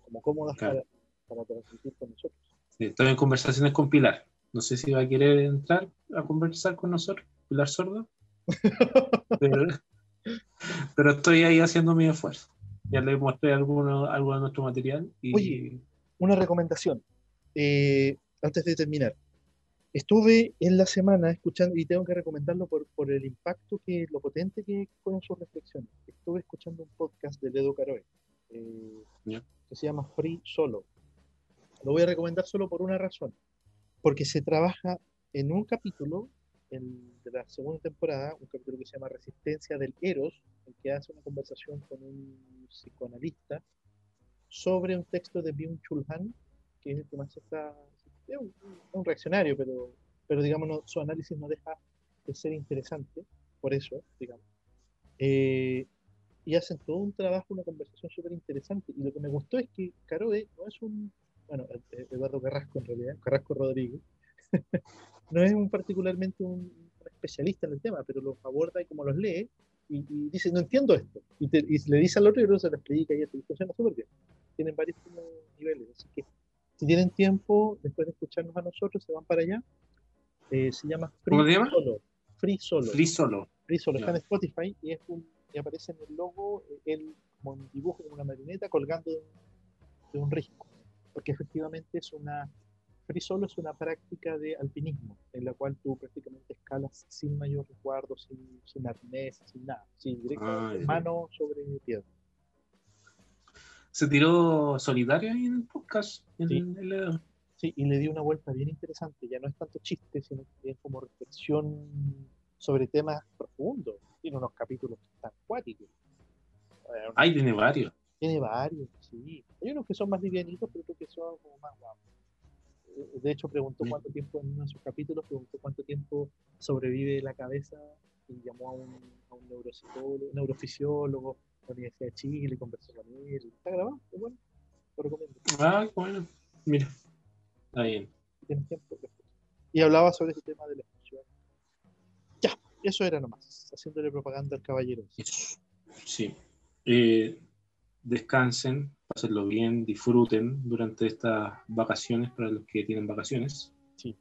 como cómodas Claro. para, para transmitir con nosotros. Sí, estoy en conversaciones con Pilar. No sé si va a querer entrar a conversar con nosotros, Pilar Sordo. pero, pero estoy ahí haciendo mi esfuerzo. Ya le mostré alguno, algo de nuestro material y Oye. Una recomendación, eh, antes de terminar. Estuve en la semana escuchando, y tengo que recomendarlo por, por el impacto, que lo potente que fueron sus reflexiones. Estuve escuchando un podcast de Ledo Caroe, eh, que se llama Free Solo. Lo voy a recomendar solo por una razón, porque se trabaja en un capítulo el de la segunda temporada, un capítulo que se llama Resistencia del Eros, en que hace una conversación con un psicoanalista sobre un texto de Byung-Chul Han, que es el que más está, es un, un reaccionario, pero, pero digamos, no- su análisis no deja de ser interesante, por eso, digamos. Eh, y hacen todo un trabajo, una conversación súper interesante. Y lo que me gustó es que Caroe no es un, bueno, eh, Eduardo Carrasco en realidad, Carrasco Rodríguez, no es un particularmente un, especialista en el tema, pero los aborda y como los lee, y, y dice, no entiendo esto. Y, te- y le dice al otro y el otro se lo explica y eso y funciona súper bien. Tienen varios niveles, así que si tienen tiempo, después de escucharnos a nosotros, se van para allá. Eh, se llama Free ¿Cómo llama? Solo. Free Solo. Free Solo. Free Solo. Está Ya. en Spotify y, es un, y aparece en el logo, eh, él como un dibujo, como una marioneta colgando de un, de un risco. Porque efectivamente es una. Free Solo es una práctica de alpinismo, en la cual tú prácticamente escalas sin mayor resguardo, sin, sin arnés, sin nada, sin directamente Ah, mano sobre piedra. Se tiró solidario en el podcast. en Sí. el- Sí, y le di una vuelta bien interesante. Ya no es tanto chiste, sino que es como reflexión sobre temas profundos. Tiene unos capítulos están cuáticos. Eh, Ay, tiene varios. Tiene varios, sí. Hay unos que son más livianitos, pero otros que son como más guapos. Eh, De hecho, preguntó cuánto tiempo en uno de sus capítulos, preguntó cuánto tiempo sobrevive la cabeza y llamó a un, a un neuropsicólogo, neurofisiólogo de la Universidad de Chile, conversó con él. Está grabado, es bueno, lo recomiendo. Ah, bueno. Mira. Está bien. Tiempo. escuchas. Y hablaba sobre ese tema de la función. Ya, eso era nomás, haciéndole propaganda al caballero. Sí. Eh, descansen, pásenlo bien, disfruten durante estas vacaciones para los que tienen vacaciones. Sí.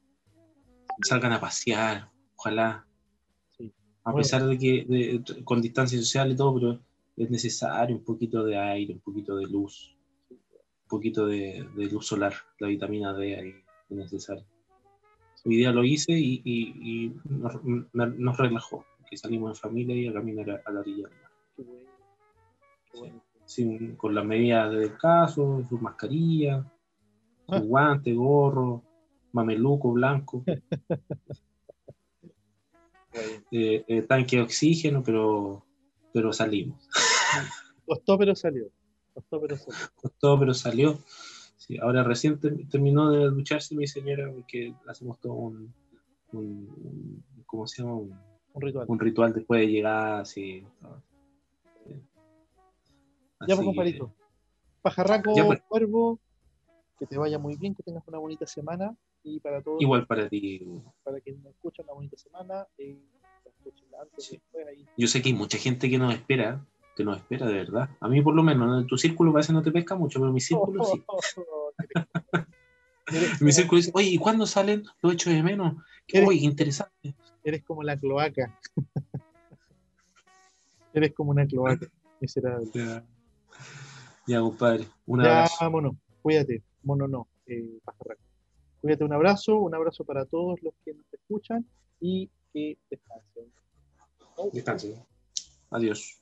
Salgan a pasear, ojalá. Sí. A Bueno. pesar de que de- con distancia social y todo, pero es necesario un poquito de aire, un poquito de luz, un poquito de, de luz solar, la vitamina D ahí es necesaria. Hoy día lo hice y, y- y nos, me- nos relajó, que salimos en familia y a caminar a, a la orilla del mar. Qué bueno. Qué bueno. Sin- con las medidas del caso, su mascarilla, Ah. su guante, gorro, mameluco blanco, eh, eh, tanque de oxígeno, pero, pero salimos. Costó, pero salió. Costó, pero salió. Costó, pero salió. Sí, ahora recién ter- terminó de ducharse mi señora porque hacemos todo un, un- un- ¿cómo se llama? Un, Un ritual. un ritual después de llegar, así. todo. Eh, Ya, pues, compadrito. Pajarraco, Ya, pues. cuervo, que te vaya muy bien, que tengas una bonita semana. Y para todos, igual para ti. para quienes nos escuchan, una bonita semana. Eh, antes, Sí. después, ahí. Yo sé que hay mucha gente que nos espera, que nos espera de verdad. A mí por lo menos, en tu círculo parece que no te pesca mucho, pero en mi círculo sí. En mi círculo dice, oye, ¿y cuándo salen los hechos de menos? Oye, interesante. eres como la cloaca. eres como una cloaca. Miserable. Ya, Ya, compadre, un Ya, abrazo. mono, cuídate, mono no, eh. Cuídate, un abrazo, un abrazo para todos los que nos escuchan y que descansen. Descanse. Adiós.